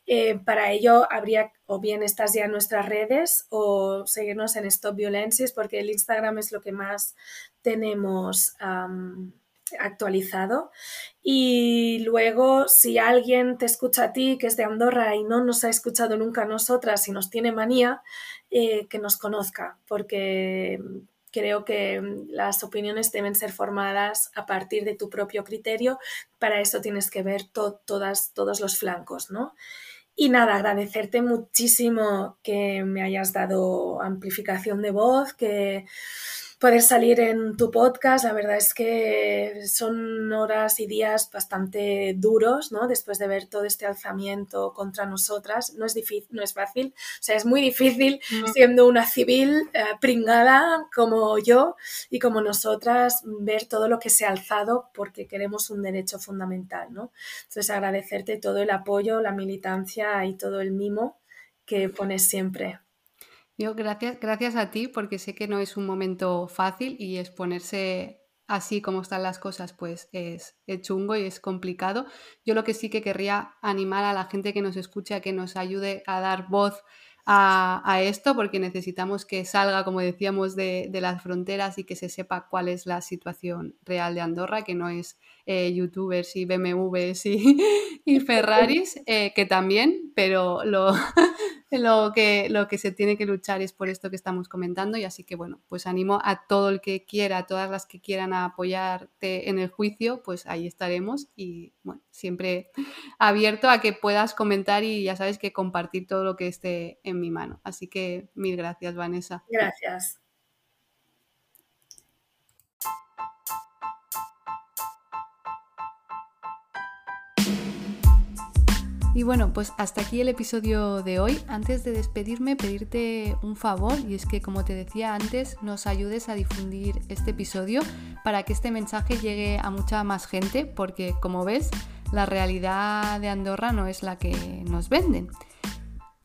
Eh, para ello habría o bien estás ya en nuestras redes o seguirnos en Stop Violences porque el Instagram es lo que más tenemos actualizado. Y luego, si alguien te escucha a ti, que es de Andorra y no nos ha escuchado nunca a nosotras y nos tiene manía, eh, que nos conozca, porque creo que las opiniones deben ser formadas a partir de tu propio criterio. Para eso tienes que ver todas, todos los flancos, ¿no? Y nada, agradecerte muchísimo que me hayas dado amplificación de voz, que poder salir en tu podcast. La verdad es que son horas y días bastante duros, ¿no? Después de ver todo este alzamiento contra nosotras. No es difícil, no es fácil. O sea, es muy difícil siendo una civil eh, pringada como yo y como nosotras ver todo lo que se ha alzado porque queremos un derecho fundamental, ¿no? Entonces, agradecerte todo el apoyo, la militancia y todo el mimo que pones siempre.
Gracias, gracias a ti porque sé que no es un momento fácil y exponerse así como están las cosas pues es, chungo y es complicado. Yo lo que sí que querría animar a la gente que nos escuche a que nos ayude a dar voz a, esto porque necesitamos que salga, como decíamos, de, las fronteras y que se sepa cuál es la situación real de Andorra, que no es eh, youtubers y BMWs y, Ferraris, eh, que también, pero lo, lo que, lo que se tiene que luchar es por esto que estamos comentando y así que bueno, pues animo a todo el que quiera, a todas las que quieran apoyarte en el juicio, pues ahí estaremos y bueno, siempre abierto a que puedas comentar y ya sabes que compartir todo lo que esté en mi mano. Así que mil gracias, Vanessa.
Gracias.
Y bueno, pues hasta aquí el episodio de hoy. Antes de despedirme, pedirte un favor y es que como te decía antes, nos ayudes a difundir este episodio para que este mensaje llegue a mucha más gente porque como ves, la realidad de Andorra no es la que nos venden.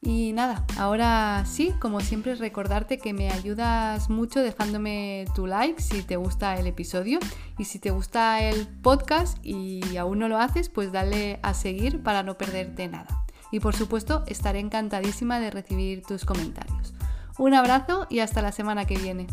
Y nada, ahora sí, como siempre, recordarte que me ayudas mucho dejándome tu like si te gusta el episodio y si te gusta el podcast y aún no lo haces, pues dale a seguir para no perderte nada. Y por supuesto, estaré encantadísima de recibir tus comentarios. Un abrazo y hasta la semana que viene.